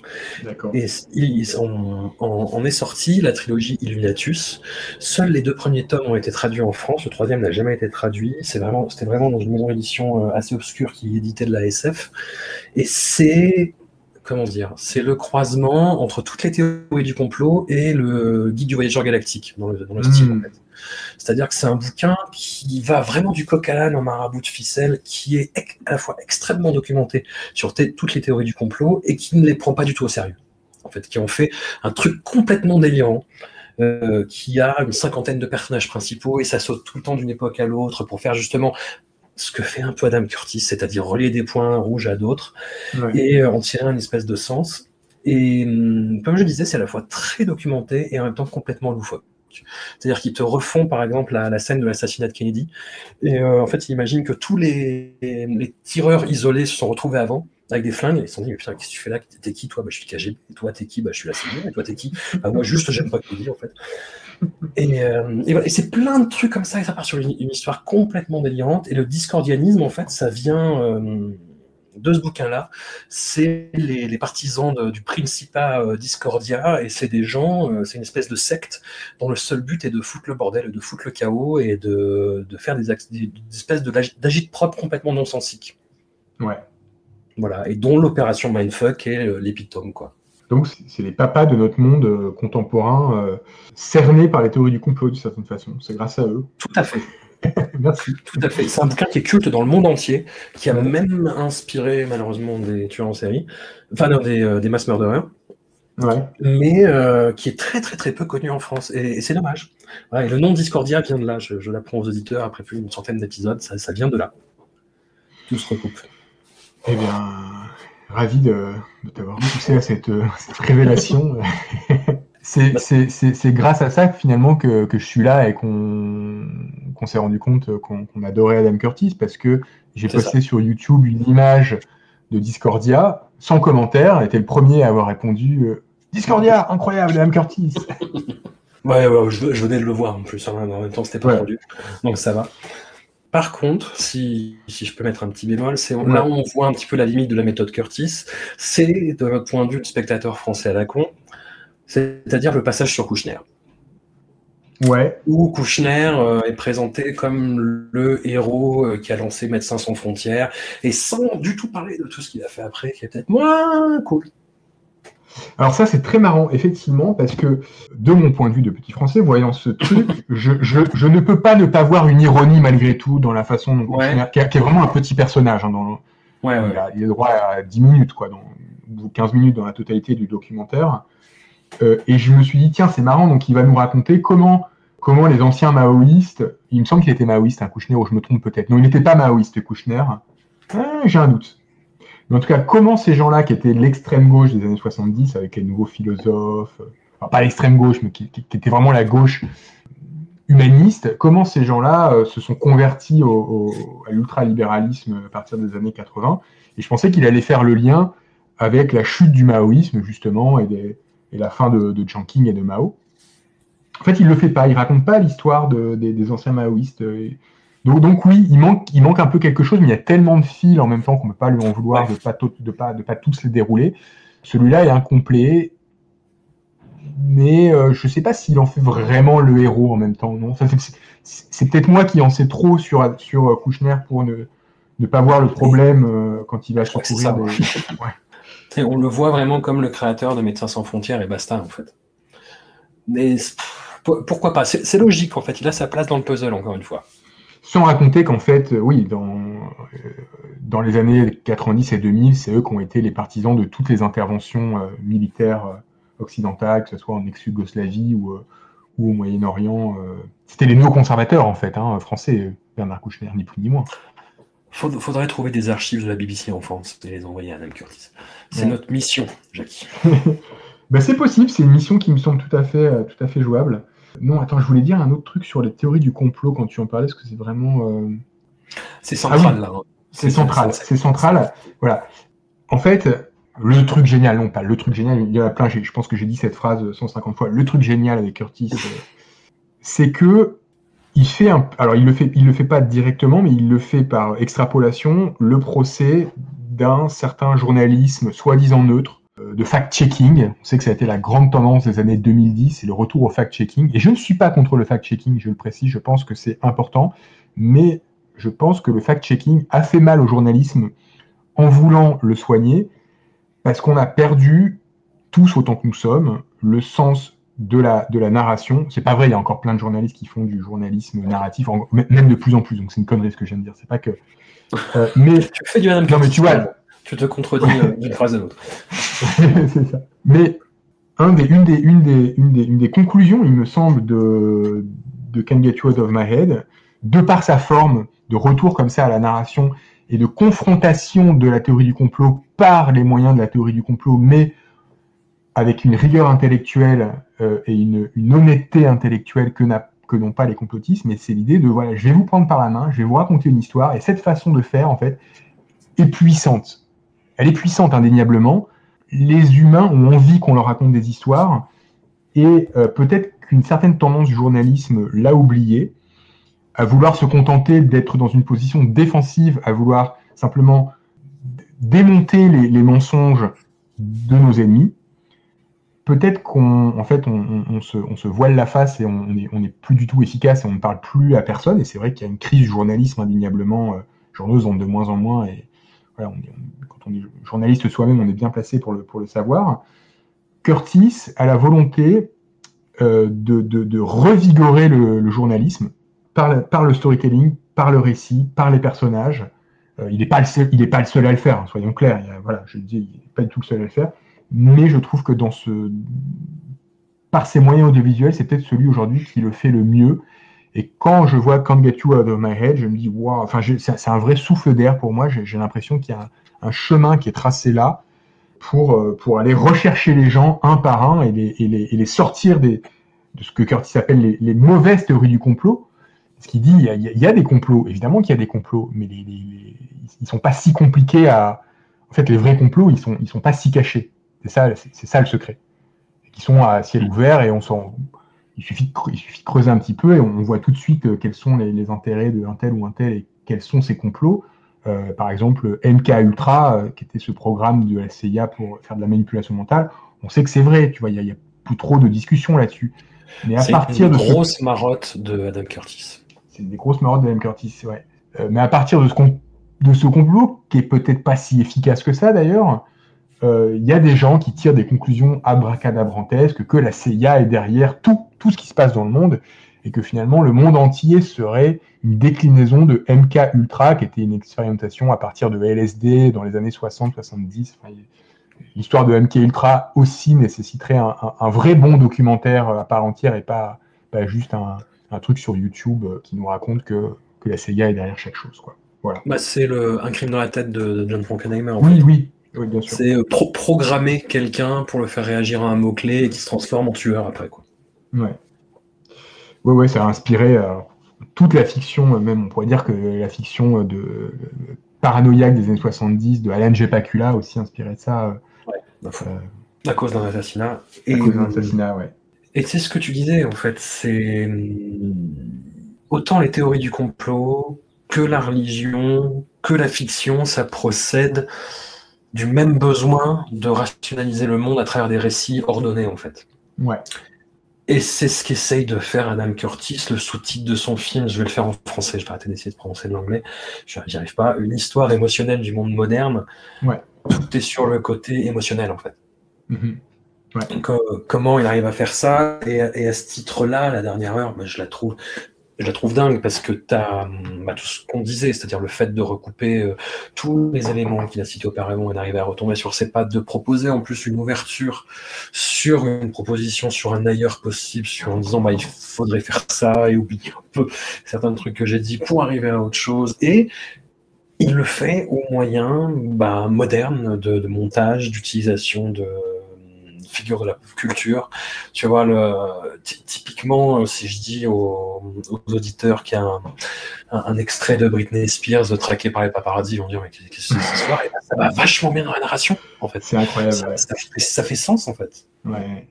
Et il, est sorti la trilogie Illuminatus. Seuls les deux premiers tomes ont été traduits en France. Le troisième n'a jamais été traduit. C'est vraiment, c'était vraiment dans une maison d'édition euh, assez obscure qui éditait de la SF. Et c'est, comment dire, c'est le croisement entre toutes les théories du complot et le guide du voyageur galactique dans le, dans le style. Mm. En fait. C'est-à-dire que c'est un bouquin qui va vraiment du coq à l'âne en marabout de ficelle, qui est à la fois extrêmement documenté sur toutes les théories du complot et qui ne les prend pas du tout au sérieux. En fait, qui ont fait un truc complètement délirant, euh, qui a une cinquantaine de personnages principaux et ça saute tout le temps d'une époque à l'autre pour faire justement ce que fait un peu Adam Curtis, c'est-à-dire relier des points rouges à d'autres Ouais. et euh, en tirer un espèce de sens. Et hum, comme je disais, c'est à la fois très documenté et en même temps complètement loufoque. C'est-à-dire qu'ils te refont, par exemple, la, scène de l'assassinat de Kennedy. Et euh, en fait, ils imaginent que tous les, tireurs isolés se sont retrouvés avant avec des flingues, et ils se sont dit, mais putain, qu'est-ce que tu fais là? T'es qui Toi, bah, je suis KGB. Et toi, t'es qui? Bah, Je suis la CIA. Et toi, t'es qui? Bah, Moi, juste, j'aime pas Kennedy, en fait. Et, euh, c'est plein de trucs comme ça, et ça part sur une, une, histoire complètement délirante. Et le discordianisme, en fait, ça vient euh, de ce bouquin-là. C'est les, les, partisans de, du Principat euh, Discordia, et c'est des gens, euh, c'est une espèce de secte dont le seul but est de foutre le bordel, de foutre le chaos, et de, de faire des, espèces d'agite propre complètement non-sensiques. Ouais. Voilà, et dont l'opération Mindfuck est euh, l'épitome, quoi. Donc, c'est les papas de notre monde contemporain, euh, cernés par les théories du complot d'une certaine façon. C'est grâce à eux. Tout à fait. Merci. Tout à fait. C'est un bouquin qui est culte dans le monde entier, qui a même inspiré malheureusement des tueurs en série, enfin non, des, euh, des mass murderers. Ouais. Mais euh, qui est très très très peu connu en France. Et, et c'est dommage. Ouais, et le nom Discordia vient de là. Je, je l'apprends aux auditeurs après plus d'une centaine d'épisodes. Ça, ça, vient de là. Tout se recoupe. Eh bien, ravi de, de t'avoir poussé à cette, cette révélation. c'est grâce à ça que, finalement que, que, je suis là et qu'on qu s'est rendu compte qu'on qu adorait Adam Curtis parce que j'ai posté ça. sur YouTube une image de Discordia sans commentaire. était le premier à avoir répondu euh, Discordia, incroyable, Adam Curtis. ouais, ouais je, je, venais de le voir en plus. Hein, en même temps, c'était pas ouais. rendu. Donc ça va. Par contre, si, si, je peux mettre un petit bémol, c'est là où on voit un petit peu la limite de la méthode Curtis. C'est de notre point de vue de spectateur français à la con, c'est-à-dire le passage sur Kouchner. Ouais. Où Kouchner euh, est présenté comme le héros euh, qui a lancé Médecins sans frontières, et sans du tout parler de tout ce qu'il a fait après, qui est peut-être moins cool. Alors ça, c'est très marrant, effectivement, parce que de mon point de vue de petit français, voyant ce truc, je, je, je, ne peux pas ne pas voir une ironie malgré tout dans la façon dont ouais. Kouchner, qui, qui, est vraiment un petit personnage. Hein, dans, ouais, ouais. Il, a, il, a, droit à 10 minutes, quoi, dans, ou 15 minutes dans la totalité du documentaire. Euh, et je me suis dit, tiens, c'est marrant, donc il va nous raconter comment, comment les anciens maoïstes, il me semble qu'il était maoïste, hein, Kouchner, ou je me trompe peut-être. Non, il n'était pas maoïste, Kouchner. Ah, J'ai un doute. Mais en tout cas, comment ces gens-là, qui étaient l'extrême gauche des années 70, avec les nouveaux philosophes, enfin pas l'extrême gauche, mais qui, qui, était vraiment la gauche humaniste, comment ces gens-là euh, se sont convertis au, au, à l'ultralibéralisme à partir des années 80 Et je pensais qu'il allait faire le lien avec la chute du maoïsme, justement, et des, et la fin de, de Changqing et de Mao. En fait, il ne le fait pas, il raconte pas l'histoire de, des, des, anciens maoïstes. Donc, donc, oui, il manque, il manque un peu quelque chose, mais il y a tellement de fils en même temps qu'on ne peut pas lui en vouloir de ne pas, de pas, de pas tous les dérouler. Celui-là est incomplet, mais euh, je ne sais pas s'il en fait vraiment le héros en même temps. Non, c'est peut-être moi qui en sais trop sur, sur Kouchner pour ne, ne pas voir le problème euh, quand il va secourir des... Ouais. On le voit vraiment comme le créateur de Médecins sans frontières et basta en fait. Mais pourquoi pas? C'est logique en fait, il a sa place dans le puzzle encore une fois. Sans raconter qu'en fait, oui, dans, dans les années 90 et 2000, c'est eux qui ont été les partisans de toutes les interventions euh, militaires euh, occidentales, que ce soit en ex-Yougoslavie ou, euh, au Moyen-Orient. Euh. C'était les néoconservateurs en fait, hein, français, Bernard Kouchner, ni plus ni moins. Faudrait trouver des archives de la BBC en France et les envoyer à Adam Curtis. C'est ouais. notre mission, Jackie. ben, c'est possible, c'est une mission qui me semble tout à fait, tout à fait jouable. Non, attends, je voulais dire un autre truc sur les théories du complot quand tu en parlais, parce que c'est vraiment. Euh... C'est central, ah, oui. là. C'est central, c'est central. Voilà. En fait, le truc génial, non pas le truc génial, il y en a plein, je pense que j'ai dit cette phrase 150 fois. Le truc génial avec Curtis, euh, c'est que il fait un, alors il le fait, il le fait pas directement, mais il le fait par extrapolation, le procès d'un certain journalisme soi-disant neutre, euh, de fact-checking. On sait que ça a été la grande tendance des années 2010, c'est le retour au fact-checking. Et je ne suis pas contre le fact-checking, je le précise, je pense que c'est important, mais je pense que le fact-checking a fait mal au journalisme en voulant le soigner, parce qu'on a perdu, tous autant que nous sommes, le sens de la, de la narration. C'est pas vrai, il y a encore plein de journalistes qui font du journalisme narratif, en, même de plus en plus, donc c'est une connerie ce que je viens de dire, c'est pas que... Euh, mais... Tu fais du Non mais tu vois... Tu te contredis euh, d'une phrase à l'autre. c'est ça. Mais un des, une, des, une, des, une, des, une des conclusions, il me semble, de, de Can Get You Out of My Head, de par sa forme de retour comme ça à la narration et de confrontation de la théorie du complot par les moyens de la théorie du complot, mais avec une rigueur intellectuelle euh, et une, honnêteté intellectuelle que n'ont pas les complotistes, mais c'est l'idée de voilà, je vais vous prendre par la main, je vais vous raconter une histoire, et cette façon de faire, en fait, est puissante. Elle est puissante indéniablement. Les humains ont envie qu'on leur raconte des histoires, et euh, peut-être qu'une certaine tendance du journalisme l'a oublié, à vouloir se contenter d'être dans une position défensive, à vouloir simplement démonter les mensonges de nos ennemis, peut-être qu'on en fait, on, se, voile la face et on n'est plus du tout efficace et on ne parle plus à personne. Et c'est vrai qu'il y a une crise du journalisme indéniablement. Euh, journalistes ont de moins en moins. Et voilà, quand on est journaliste soi-même, on est bien placé pour le, pour le savoir. Curtis a la volonté euh, de, de, revigorer le, journalisme par, le storytelling, par le récit, par les personnages. Euh, il n'est pas, pas le seul à le faire, hein, soyons clairs. Voilà, je dis, il n'est pas du tout le seul à le faire mais je trouve que dans ce, par ses moyens audiovisuels, c'est peut-être celui aujourd'hui qui le fait le mieux. Et quand je vois Can't Get You Out of My Head, je me dis, wow, enfin, c'est un vrai souffle d'air pour moi. J'ai l'impression qu'il y a un, chemin qui est tracé là pour, euh, pour aller rechercher les gens un par un et les, et les, et les sortir des, de ce que Curtis appelle les, mauvaises théories du complot. Ce qu'il dit, il y, a, des complots, évidemment qu'il y a des complots, mais les, ils sont pas si compliqués à. En fait, les vrais complots, ils sont, ils sont pas si cachés. C'est ça, c'est ça le secret. Qui sont à ciel ouvert et on s'en, il suffit, de, il suffit de creuser un petit peu et on voit tout de suite euh, quels sont les, les intérêts d'un tel ou un tel et quels sont ces complots. Euh, par exemple, MK Ultra, euh, qui était ce programme de la CIA pour faire de la manipulation mentale, on sait que c'est vrai, tu vois, il n'y a, a, plus trop de discussion là-dessus. Mais à partir une de grosse ce... marotte de Adam Curtis. C'est des grosses marottes d'Adam Curtis, ouais. Euh, mais à partir de ce, de ce complot, qui est peut-être pas si efficace que ça d'ailleurs, il euh, y a des gens qui tirent des conclusions abracadabrantesques, que la CIA est derrière tout, tout ce qui se passe dans le monde, et que finalement le monde entier serait une déclinaison de MK Ultra, qui était une expérimentation à partir de LSD dans les années 60-70. Enfin, L'histoire de MK Ultra aussi nécessiterait un, un, un, vrai bon documentaire à part entière et pas, pas juste un, un truc sur YouTube qui nous raconte que, que la CIA est derrière chaque chose. Quoi. Voilà. Bah, c'est un crime dans la tête de, John Frankenheimer. oui, fait. oui, oui, bien sûr. C'est pro programmer quelqu'un pour le faire réagir à un mot-clé et qui se transforme en tueur après. Quoi. Ouais. Ouais, ouais, ça a inspiré euh, toute la fiction, même on pourrait dire que la fiction de euh, paranoïaque des années 70 de Alan J. Pakula aussi inspiré de ça. Ouais, euh, à cause d'un assassinat. À cause d'un assassinat, ouais. Et c'est ce que tu disais, en fait, c'est autant les théories du complot que la religion, que la fiction, ça procède du même besoin de rationaliser le monde à travers des récits ordonnés, en fait. Ouais. Et c'est ce qu'essaye de faire Adam Curtis, le sous-titre de son film, je vais le faire en français, je vais arrêter d'essayer de prononcer l'anglais, j'y arrive pas, une histoire émotionnelle du monde moderne. Ouais. Tout est sur le côté émotionnel, en fait. Mm -hmm. ouais. Donc, euh, comment il arrive à faire ça et, et, à ce titre-là, la dernière heure, bah, je la trouve je la trouve dingue parce que tu as bah, tout ce qu'on disait, c'est-à-dire le fait de recouper euh, tous les éléments qu'il a cités auparavant et d'arriver à retomber sur ses pattes, de proposer en plus une ouverture sur une proposition, sur un ailleurs possible, sur en disant bah, il faudrait faire ça et oublier un peu certains trucs que j'ai dit pour arriver à autre chose. Et il le fait au moyen bah, moderne de, de montage, d'utilisation de figure de la culture. Tu vois, le, typiquement, si je dis aux, aux auditeurs qu'il y a un, un, un, extrait de Britney Spears traqué par les paparazzi, ils vont dire, mais qu'est-ce que c'est cette histoire? Et Ça va vachement bien dans la narration, en fait. C'est incroyable. Ça, ouais. ça, fait, ça, fait, sens, en fait. Ouais.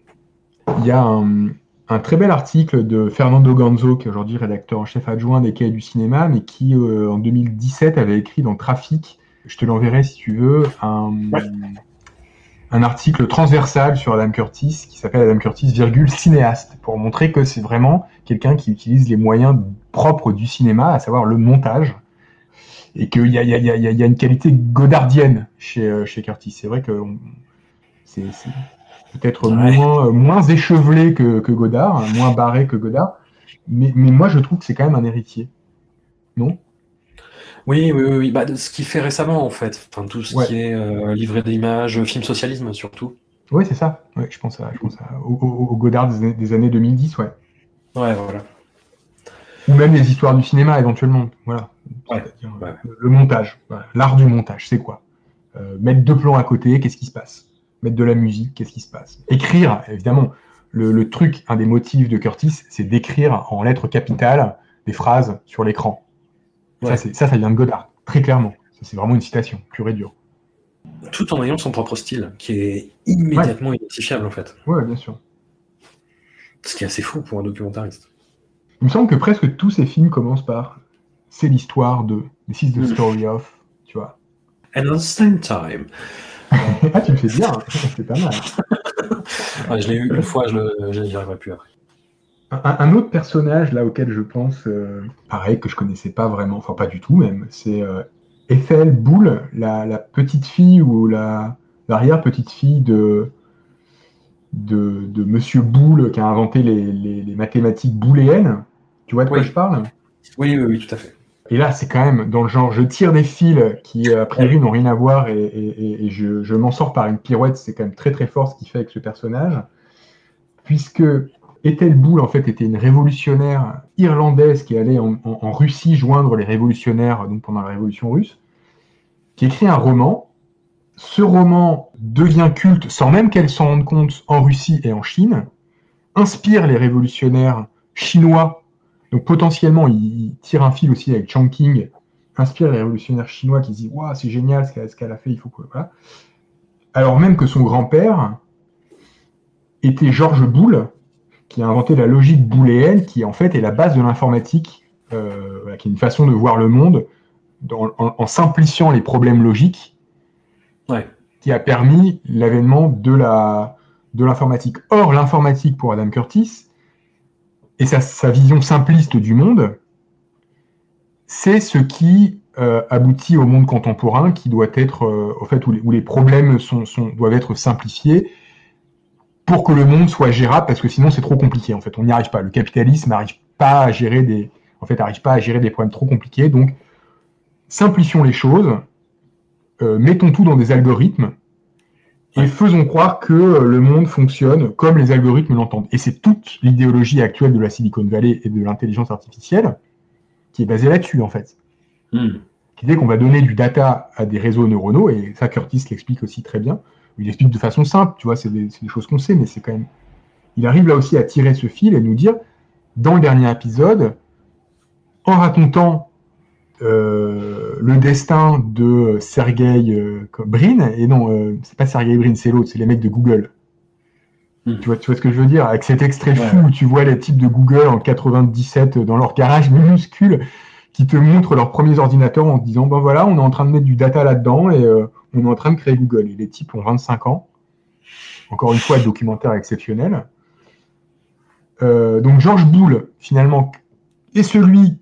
Il y a un, un, très bel article de Fernando Ganzo, qui est aujourd'hui rédacteur en chef adjoint des Cahiers du cinéma, mais qui, euh, en 2017, avait écrit dans Trafic, je te l'enverrai si tu veux, un, ouais un article transversal sur Adam Curtis qui s'appelle Adam Curtis, virgule, cinéaste, pour montrer que c'est vraiment quelqu'un qui utilise les moyens propres du cinéma, à savoir le montage, et qu'il y a, y, a, y, a, y a, une qualité godardienne chez, chez Curtis. C'est vrai que c'est peut-être ouais. moins, moins échevelé que, que Godard, hein, moins barré que Godard, mais, mais moi je trouve que c'est quand même un héritier. Non? Oui, oui, oui. Bah, ce qu'il fait récemment, en fait. Enfin, tout ce ouais. qui est euh, livré d'images, film socialisme, surtout. Oui, c'est ça. Ouais, je pense, à, je pense à, au, au, Godard des, des, années 2010, ouais. Ouais, voilà. Ou même les histoires du cinéma, éventuellement. Voilà. Ouais. ouais. Le montage. Voilà. L'art du montage, c'est quoi? Euh, Mettre deux plans à côté, qu'est-ce qui se passe? Mettre de la musique, qu'est-ce qui se passe? Écrire, évidemment, le, le truc, un des motifs de Curtis, c'est d'écrire en lettres capitales des phrases sur l'écran. Ouais. Ça, c'est- ça, ça vient de Godard, très clairement. Ça, c'est vraiment une citation, pure et dure. Tout en ayant son propre style, qui est immédiatement identifiable en fait. Ouais, bien sûr. Ce qui est assez fou pour un documentariste. Il me semble que presque tous ces films commencent par c'est l'histoire de, this is the Mm. story of, tu vois. And at the same time. ah, tu le fais bien, c'est pas mal. Ouais, je l'ai eu une fois, je n'y arriverai plus après. Un, un autre personnage là auquel je pense, euh, pareil, que je connaissais pas vraiment, enfin pas du tout même, c'est euh, Ethel Boule, la, la petite fille ou la l'arrière-petite fille de, de, de Monsieur Boule qui a inventé les, les- les mathématiques booléennes. Tu vois de quoi Oui. je parle? Oui, oui, oui, tout à fait. Et là, c'est quand même dans le genre, je tire des fils qui, a priori, n'ont rien à voir et, et- et- et je, je m'en sors par une pirouette. C'est quand même très très fort ce qu'il fait avec ce personnage. Puisque Ethel Boule, en fait, était une révolutionnaire irlandaise qui allait en, Russie joindre les révolutionnaires pendant la révolution russe, qui écrit un roman. Ce roman devient culte sans même qu'elle s'en rende compte en Russie et en Chine, inspire les révolutionnaires chinois donc potentiellement, il tire un fil aussi avec Chongqing, inspire les révolutionnaires chinois qui se disent Waouh, c'est génial ce qu'elle a fait, il faut que. Alors même que son grand-père était Georges Boole, qui a inventé la logique booléenne, qui en fait est la base de l'informatique, euh, voilà, qui est une façon de voir le monde dans- en, en simplifiant les problèmes logiques, Ouais. qui a permis l'avènement de la de l'informatique. Or, l'informatique pour Adam Curtis, et sa, sa vision simpliste du monde, c'est ce qui euh, aboutit au monde contemporain qui doit être, euh, au fait, où les, où les problèmes sont, sont- doivent être simplifiés pour que le monde soit gérable, parce que sinon c'est trop compliqué. En fait, on n'y arrive pas. Le capitalisme n'arrive pas à gérer des, en fait, n'arrive pas à gérer des problèmes trop compliqués. Donc, simplifions les choses, euh, mettons tout dans des algorithmes et faisons croire que euh, le monde fonctionne comme les algorithmes l'entendent. Et c'est toute l'idéologie actuelle de la Silicon Valley et de l'intelligence artificielle qui est basée là-dessus, en fait. Hmm. Qui dit qu'on va donner du data à des réseaux neuronaux, et ça, Curtis l'explique aussi très bien. Il explique de façon simple, tu vois, c'est des, choses qu'on sait, mais c'est quand même. Il arrive là aussi à tirer ce fil et nous dire, dans le dernier épisode, en racontant euh, le destin de Sergey euh, Brin, et non, euh, c'est pas Sergey Brin, c'est l'autre, c'est les mecs de Google. Hmm. Tu, vois, tu vois ce que je veux dire Avec cet extrait Ouais. fou où tu vois les types de Google en 97 dans leur garage minuscule qui te montrent leurs premiers ordinateurs en te disant ben voilà, on est en train de mettre du data là-dedans et on est en train de créer Google. Et les types ont 25 ans. Encore une fois, documentaire exceptionnel. Euh, donc George Boole, finalement, est celui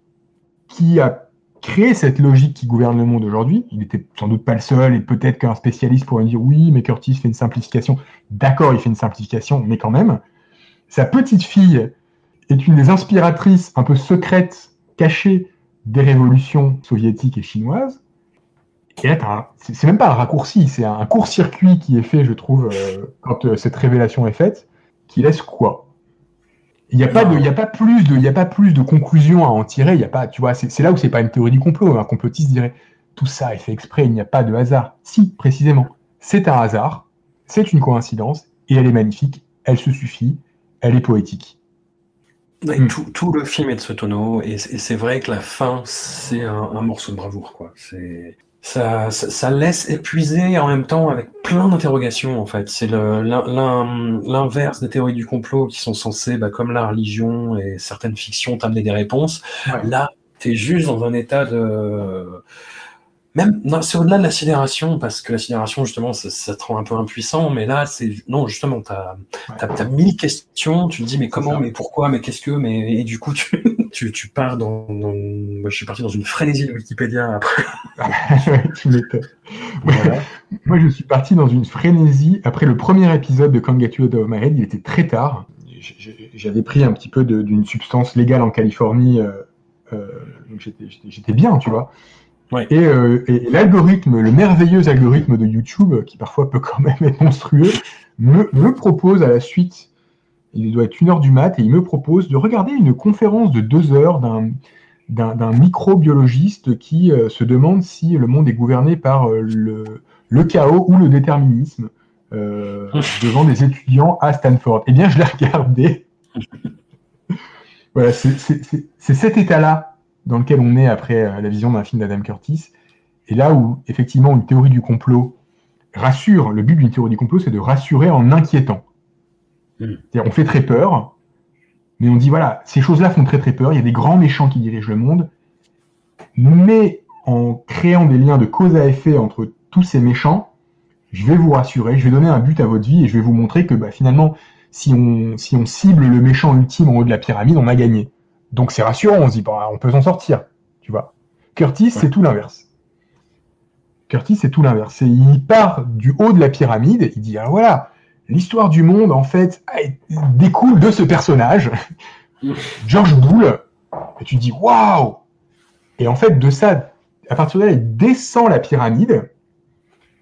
qui a créé cette logique qui gouverne le monde aujourd'hui. Il n'était sans doute pas le seul, et peut-être qu'un spécialiste pourrait dire oui, mais Curtis fait une simplification. D'accord, il fait une simplification, mais quand même. Sa petite fille est une des inspiratrices un peu secrètes, cachées des révolutions soviétiques et chinoises. T'as un- c'est même pas un raccourci, c'est un court-circuit qui est fait, je trouve, euh, quand euh, cette révélation est faite, qui laisse quoi? Il n'y a pas de, il y a pas plus de, il y a pas plus de conclusions à en tirer. Il y a pas, tu vois, c'est là où c'est pas une théorie du complot. Un complotiste dirait tout ça est fait exprès, il n'y a pas de hasard. Si, précisément, c'est un hasard, c'est une coïncidence et elle est magnifique, elle se suffit, elle est poétique. Hmm. tout, tout le film est de ce tonneau, et, c'est vrai que la fin, c'est un, un morceau de bravoure, quoi. C'est, ça, ça, ça laisse épuiser en même temps avec plein d'interrogations, en fait. C'est l'inverse des théories du complot qui sont censées, bah, comme la religion et certaines fictions, t'amener des réponses. Ouais. Là, t'es juste dans un état de, même, non, c'est au-delà de la sidération, parce que la sidération, justement, ça, ça te rend un peu impuissant, mais là, c'est, non, justement, t'as, as mille questions, tu te dis mais comment, mais pourquoi, mais qu'est-ce que, mais et du coup tu, tu, tu pars dans, dans- moi je suis parti dans une frénésie de Wikipédia après. tu m'étonnes. Voilà. Moi, je suis parti dans une frénésie après le premier épisode de You Out of My Head. Il était très tard. J'avais pris un petit peu d'une substance légale en Californie. euh, euh, j'étais- bien, tu vois. Ouais. Et, euh, et l'algorithme, le merveilleux algorithme de YouTube, qui parfois peut quand même être monstrueux, me, me propose à la suite, il doit être une heure du mat, et il me propose de regarder une conférence de deux heures d'un microbiologiste qui euh, se demande si le monde est gouverné par euh, le, chaos ou le déterminisme. euh, devant des étudiants à Stanford. Eh bien, je l'ai regardé. voilà, c'est cet état-là dans lequel on est après la vision d'un film d'Adam Curtis. Et là où, effectivement, une théorie du complot rassure, le but d'une théorie du complot, c'est de rassurer en inquiétant. Mm. On fait très peur, mais on dit, voilà, ces choses-là font très très peur, il y a des grands méchants qui dirigent le monde, mais en créant des liens de cause à effet entre tous ces méchants, je vais vous rassurer, je vais donner un but à votre vie et je vais vous montrer que bah, finalement, si on, si on cible le méchant ultime en haut de la pyramide, on a gagné. Donc c'est rassurant, on se dit, bah, on peut s'en sortir, tu vois. Curtis, c'est tout l'inverse. Curtis, c'est tout l'inverse. Il part du haut de la pyramide, il dit, alors voilà, l'histoire du monde, en fait, découle de ce personnage, George Bull, et tu te dis, waouh! Et en fait, de ça, à partir de là, il descend la pyramide,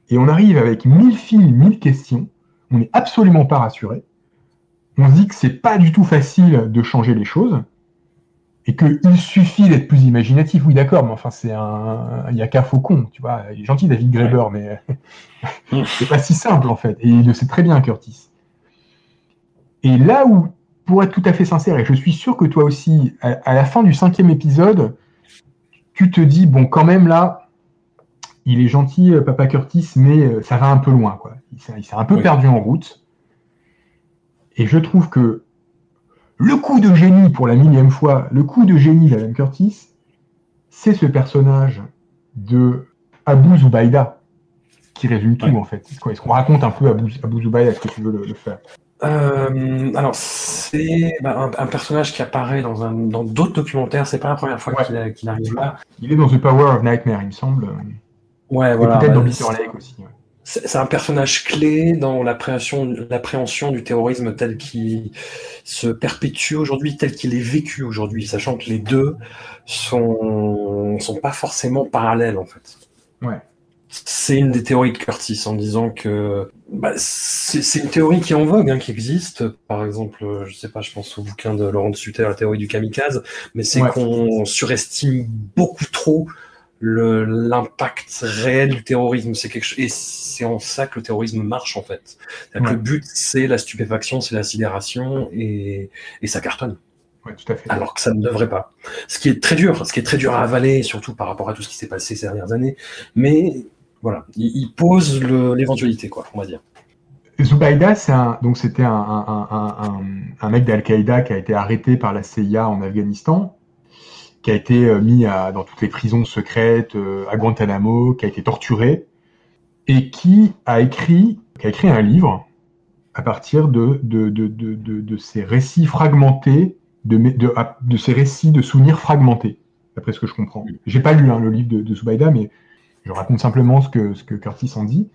et on arrive avec mille fils, mille questions, on n'est absolument pas rassuré, on se dit que c'est pas du tout facile de changer les choses, et qu'il suffit d'être plus imaginatif. Oui, d'accord, mais enfin, c'est un. Il n'y a qu'un faucon, tu vois. Il est gentil, David Graeber, mais c'est pas si simple, en fait. Et il le sait très bien, Curtis. Et là où, pour être tout à fait sincère, et je suis sûr que toi aussi, à, la fin du cinquième épisode, tu te dis, bon, quand même, là, il est gentil, euh, Papa Curtis, mais euh, ça va un peu loin, quoi. Il s'est un peu perdu en route. Et je trouve que le coup de génie, pour la millième fois, le coup de génie d'Alan Curtis, c'est ce personnage de Abu Zubaydah qui résume tout en fait. Est-ce qu'on raconte un peu Abu, Abu Zubaydah Est-ce que tu veux le, faire? Euh, alors, c'est bah, un, personnage qui apparaît dans, dans d'autres documentaires. C'est pas la première fois qu'il, arrive là. Il est dans The Power of Nightmare, il me semble. Ouais, voilà. Peut-être dans. Lake aussi. C'est un personnage clé dans l'appréhension du terrorisme tel qu'il se perpétue aujourd'hui, tel qu'il est vécu aujourd'hui, sachant que les deux sont, sont pas forcément parallèles en fait. Ouais. C'est une des théories de Curtis en disant que bah, c'est une théorie qui est en vogue, hein, qui existe. Par exemple, je sais pas, je pense au bouquin de Laurent de Sutter, la théorie du kamikaze, mais c'est qu'on surestime beaucoup trop l'impact réel du terrorisme. C'est quelque chose, et c'est en ça que le terrorisme marche en fait. Le but, c'est la stupéfaction, c'est la sidération, et, et ça cartonne. tout à fait. Alors que ça ne devrait pas. Ce qui est très dur, ce qui est très dur à avaler, surtout par rapport à tout ce qui s'est passé ces dernières années. Mais voilà, il, pose l'éventualité, quoi, on va dire. Zubaida, un, donc c'était un, un, un, un, mec d'Al-Qaïda qui a été arrêté par la CIA en Afghanistan qui a été euh, mis dans toutes les prisons secrètes euh, à Guantanamo, qui a été torturé, et qui a écrit, qui a écrit un livre à partir de, de, de, de ces récits fragmentés, de, de, ces récits de souvenirs fragmentés, d'après ce que je comprends. J'ai pas lu hein, le livre de, de Zubaida, mais je raconte simplement ce que, ce que Curtis en dit.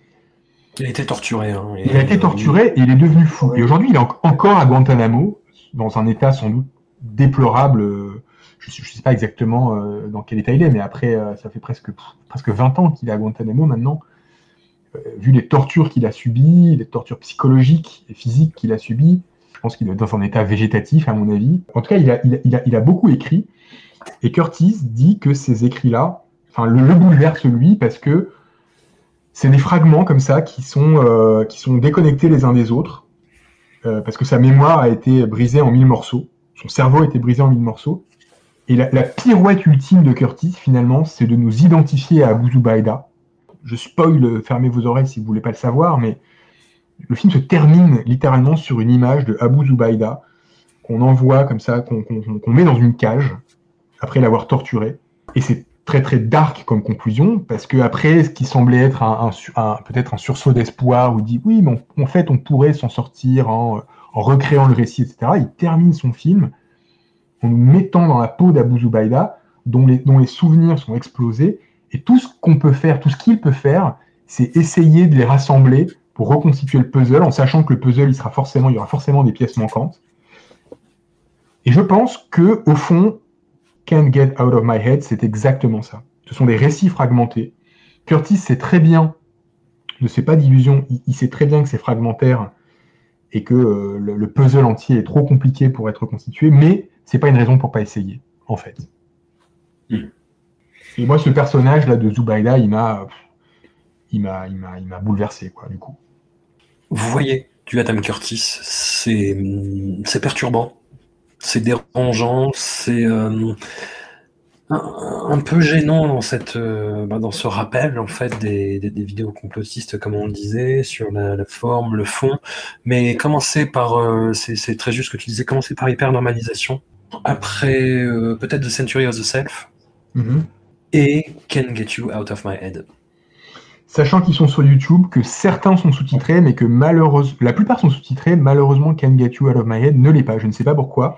Il a été torturé. Hein, il a été torturé et il est devenu fou. Et aujourd'hui, il est encore à Guantanamo, dans un état sans doute déplorable euh, je ne sais pas exactement euh, dans quel état il est, mais après, euh, ça fait presque, presque 20 ans qu'il est à Guantanamo maintenant. Euh, vu les tortures qu'il a subies, les tortures psychologiques et physiques qu'il a subies, je pense qu'il est dans un état végétatif, à mon avis. En tout cas, il a, beaucoup écrit. Et Curtis dit que ces écrits-là, enfin, le, le bouleverse lui parce que c'est des fragments comme ça qui sont, qui sont déconnectés les uns des autres, parce que sa mémoire a été brisée en mille morceaux. Son cerveau a été brisé en mille morceaux. Et la, pirouette ultime de Curtis, finalement, c'est de nous identifier à Abu Zubaydah. Je spoil, fermez vos oreilles si vous voulez pas le savoir, mais le film se termine littéralement sur une image de Abu Zubaydah qu'on envoie comme ça, qu'on met dans une cage après l'avoir torturé. Et c'est très très dark comme conclusion parce que après ce qui semblait être peut-être un sursaut d'espoir où dit oui mais en fait on pourrait s'en sortir en, recréant le récit etc il termine son film en nous mettant dans la peau d'Abu Zubaydah, dont les, souvenirs sont explosés. Et tout ce qu'on peut faire, tout ce qu'il peut faire, c'est essayer de les rassembler pour reconstituer le puzzle, en sachant que le puzzle, il, sera forcément, il y aura forcément des pièces manquantes. Et je pense que, au fond, Can't Get Out of My Head, c'est exactement ça. Ce sont des récits fragmentés. Curtis sait très bien, ne sait pas d'illusion, il, sait très bien que c'est fragmentaire et que euh, le, puzzle entier est trop compliqué pour être reconstitué, mais c'est pas une raison pour pas essayer, en fait. Hmm. Et moi, ce personnage là de Zubaida, il m'a, il m'a, il m'a, il m'a bouleversé, quoi, du coup. Vous voyez du Adam Curtis, c'est c'est perturbant, c'est dérangeant, c'est euh, un, un peu gênant dans cette euh, bah, dans ce rappel en fait des, des, des vidéos complotistes comme on le disait sur la, la forme, le fond, mais commencer par euh, c'est c'est très juste ce que tu disais, commencer par hyper normalisation. Après euh, peut-être The Century of the Self Mhm. et Can Get You Out of My Head. Sachant qu'ils sont sur YouTube, que certains sont sous-titrés, mais que malheureusement, la plupart sont sous-titrés, malheureusement, Can Get You Out of My Head ne l'est pas. Je ne sais pas pourquoi.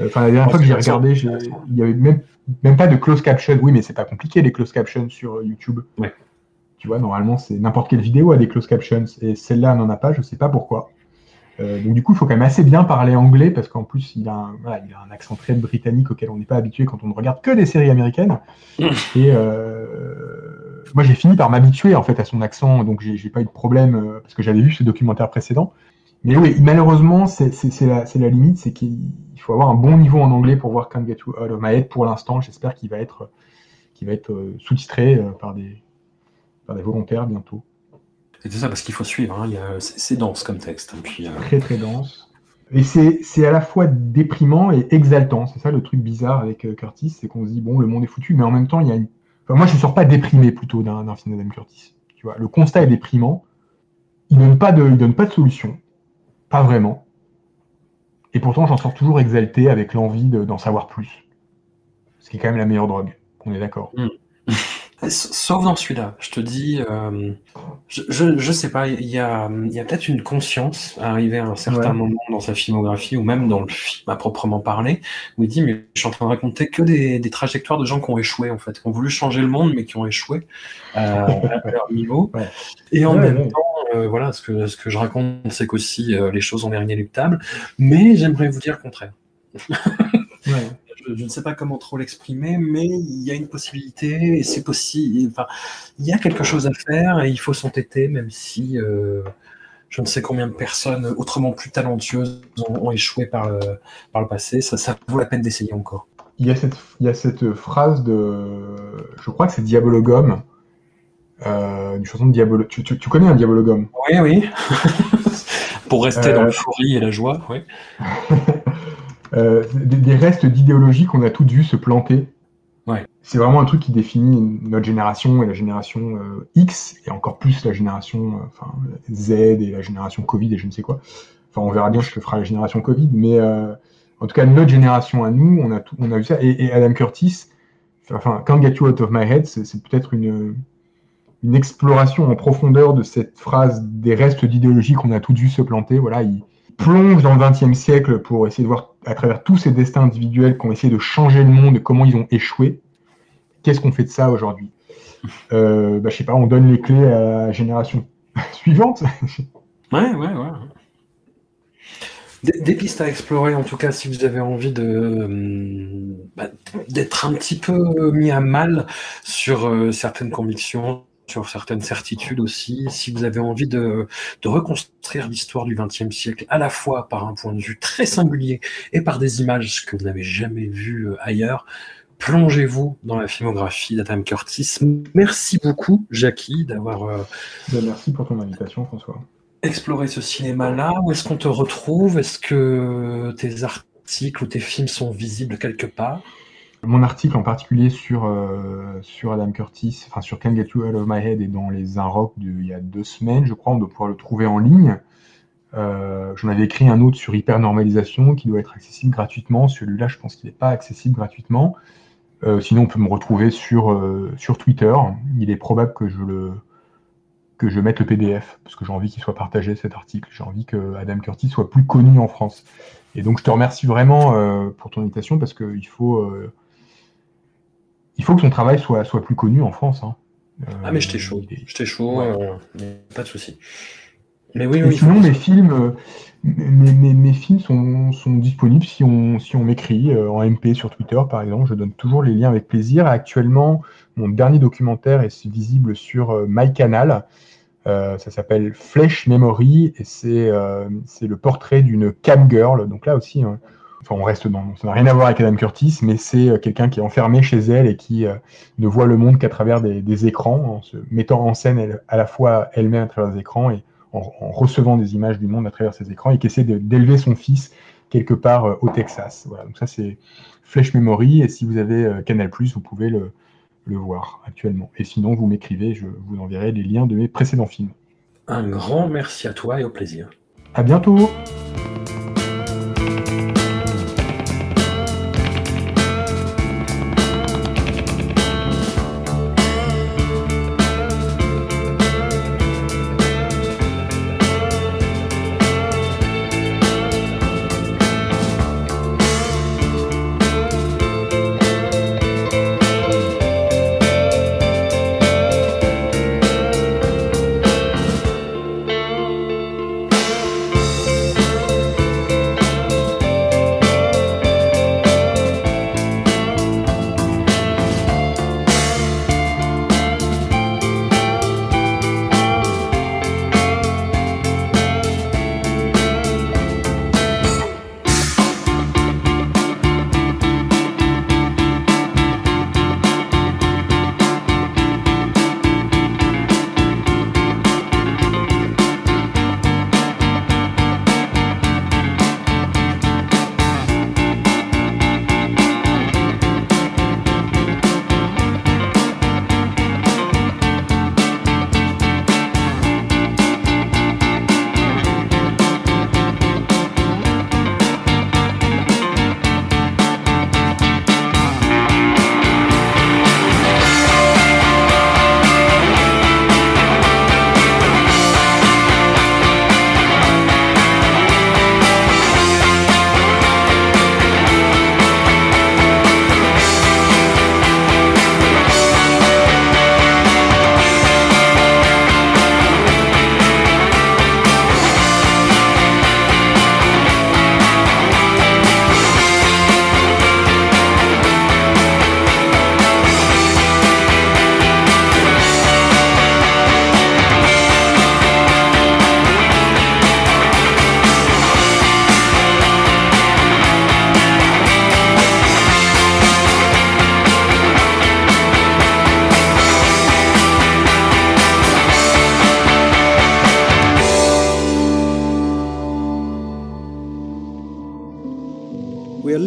Euh, Enfin, la dernière fois que j'ai regardé, il y avait même, même pas de close caption. Oui, mais c'est pas compliqué les close captions sur euh, YouTube. Ouais. Tu vois, normalement, c'est n'importe quelle vidéo a des close captions, et celle-là n'en a pas. Je sais pas pourquoi. Euh, donc du coup, il faut quand même assez bien parler anglais parce qu'en plus, il a, un, voilà, il a un accent très britannique auquel on n'est pas habitué quand on ne regarde que des séries américaines. Et euh, moi, j'ai fini par m'habituer en fait à son accent, donc j'ai pas eu de problème euh, parce que j'avais vu ce documentaire précédent. Mais oui, malheureusement, c'est la, la limite, c'est qu'il il faut avoir un bon niveau en anglais pour voir Can't Get You Out of My Head. Pour l'instant, j'espère qu'il va être, qu'il va être euh, sous-titré euh, par des, par des volontaires bientôt. C'est ça parce qu'il faut suivre. hein, C'est dense comme texte. hein, puis, euh, Très très dense. Et c'est à la fois déprimant et exaltant. C'est ça le truc bizarre avec euh, Curtis, c'est qu'on se dit bon, le monde est foutu, mais en même temps, il y a une. Enfin, moi, je ne sors pas déprimé plutôt d'un film d'Adam Curtis. Tu vois, le constat est déprimant. Il donne pas de, il donne pas de solution, pas vraiment. Et pourtant, j'en sors toujours exalté avec l'envie de- d'en savoir plus. Ce qui est quand même la meilleure drogue. On est d'accord. S- Sauf dans celui-là, je te dis, euh, je, je, je sais pas, il y a, y a peut-être une conscience arrivée à un certain Ouais. moment dans sa filmographie, ou même dans le film à proprement parler, où il dit, mais je suis en train de raconter que des, des trajectoires de gens qui ont échoué, en fait, qui ont voulu changer le monde, mais qui ont échoué euh, à leur niveau. Ouais. Et en Ouais, même temps, euh, voilà, ce que, ce que je raconte, c'est qu'aussi euh, les choses ont l'air inéluctables, mais j'aimerais vous dire le contraire. Je, je ne sais pas comment trop l'exprimer, mais il y a une possibilité et c'est possible. Enfin, il y a quelque chose à faire et il faut s'entêter, même si euh, je ne sais combien de personnes autrement plus talentueuses ont, ont échoué par le, par le passé. Ça, ça vaut la peine d'essayer encore. Il y, a cette, il y a cette phrase de. Je crois que c'est Diabologum. Euh, une chanson de Diabolo. Tu, tu, tu connais un Diabologum? Oui, oui. Pour rester Euh, dans l'euphorie et la joie, oui. Euh, des, des restes d'idéologie qu'on a toutes vues se planter. Ouais. C'est vraiment un truc qui définit notre génération et la génération euh, X, et encore plus la génération euh, enfin, Z et la génération Covid et je ne sais quoi. Enfin, on verra bien ce que fera la génération Covid, mais en tout cas, notre génération à nous, on a, tout, on a vu ça. Et, et Adam Curtis, enfin, Can't Get You Out of My Head, c'est c'est peut-être une, une exploration en profondeur de cette phrase des restes d'idéologie qu'on a toutes vues se planter. Voilà, il plonge dans le XXe siècle pour essayer de voir à travers tous ces destins individuels qui ont essayé de changer le monde, comment ils ont échoué. Qu'est-ce qu'on fait de ça aujourd'hui? Euh, bah, Je sais pas, on donne les clés à la génération suivante. Ouais, ouais, ouais. Des, des pistes à explorer, en tout cas, si vous avez envie de euh, bah, d'être un petit peu mis à mal sur euh, certaines convictions, sur certaines certitudes aussi, si vous avez envie de, de reconstruire l'histoire du XXe siècle, à la fois par un point de vue très singulier et par des images que vous n'avez jamais vues euh, ailleurs, plongez-vous dans la filmographie d'Adam Curtis. Merci beaucoup, Jackie, d'avoir euh, Bah, merci pour ton invitation, François. explorer ce cinéma-là Où est-ce qu'on te retrouve? Est-ce que tes articles ou tes films sont visibles quelque part? Mon article en particulier sur, euh, sur Adam Curtis, enfin sur Can't Get You Out of My Head est dans les Inrocks il y a deux semaines, je crois, on doit pouvoir le trouver en ligne. Euh, J'en avais écrit un autre sur hypernormalisation qui doit être accessible gratuitement. Celui-là, je pense qu'il n'est pas accessible gratuitement. Euh, sinon, on peut me retrouver sur, euh, sur Twitter. Il est probable que je le que je mette le PDF parce que j'ai envie qu'il soit partagé cet article. J'ai envie que Adam Curtis soit plus connu en France. Et donc, je te remercie vraiment pour ton invitation parce qu'il faut il faut que son travail soit, soit plus connu en France. hein. Euh, Ah mais j'étais chaud, j'étais chaud, Ouais. euh, mais pas de souci. Mais oui, oui. sinon, mes films, euh, mes, mes- mes films sont, sont disponibles si on, si on m'écrit euh, en MP sur Twitter, par exemple. Je donne toujours les liens avec plaisir. Actuellement, mon dernier documentaire est visible sur euh, MyCanal. Euh, ça s'appelle Flesh Memory et c'est euh, c'est le portrait d'une cam girl. Donc là aussi, hein, enfin, on reste dans. Ça n'a rien à voir avec Adam Curtis, mais c'est euh, quelqu'un qui est enfermé chez elle et qui euh, ne voit le monde qu'à travers des, des écrans, en se mettant en scène elle- à la fois elle-même à travers des écrans et en, recevant des images du monde à travers ses écrans et qui essaie d'élever son fils quelque part euh, au Texas. Voilà, donc ça c'est Flash Memory, et si vous avez euh, Canal+, vous pouvez le, le voir actuellement. Et sinon, vous m'écrivez, je vous enverrai les liens de mes précédents films. Un grand merci à toi et au plaisir. À bientôt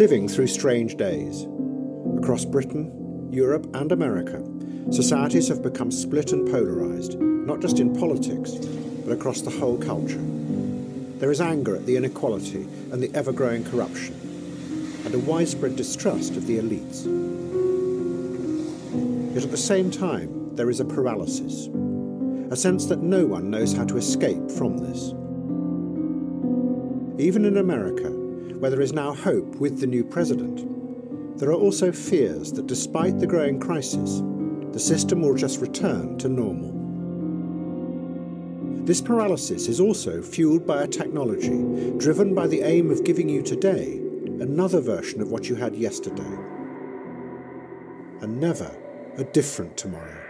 through strange days. Across Britain, Europe, and America, societies have become split and polarised, not just in politics, but across the whole culture. There is anger at the inequality and the ever growing corruption, and a widespread distrust of the elites. Yet at the same time, there is a paralysis, a sense that no one knows how to escape from this. Even in America, where there is now hope with the new president, there are also fears that despite the growing crisis, the system will just return to normal. This paralysis is also fueled by a technology driven by the aim of giving you today another version of what you had yesterday, and never a different tomorrow.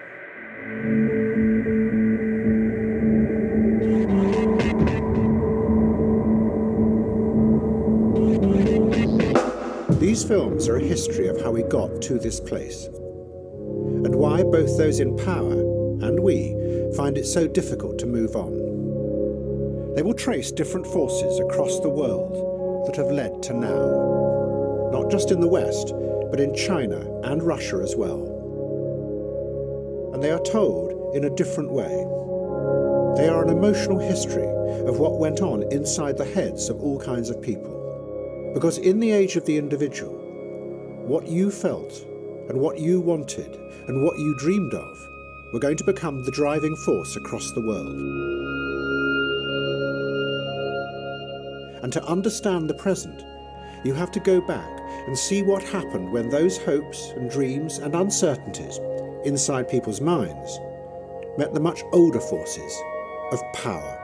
These films are a history of how we got to this place, and why both those in power and we find it so difficult to move on. They will trace different forces across the world that have led to now, not just in the West, but in China and Russia as well. And they are told in a different way. They are an emotional history of what went on inside the heads of all kinds of people. Because in the age of the individual, what you felt and what you wanted and what you dreamed of were going to become the driving force across the world. And to understand the present, you have to go back and see what happened when those hopes and dreams and uncertainties inside people's minds met the much older forces of power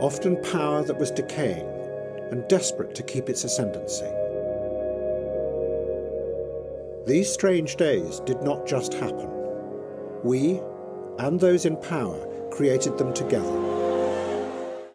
often power that was decaying and desperate to keep its ascendancy. These strange days did not just happen. We, and those in power, created them together.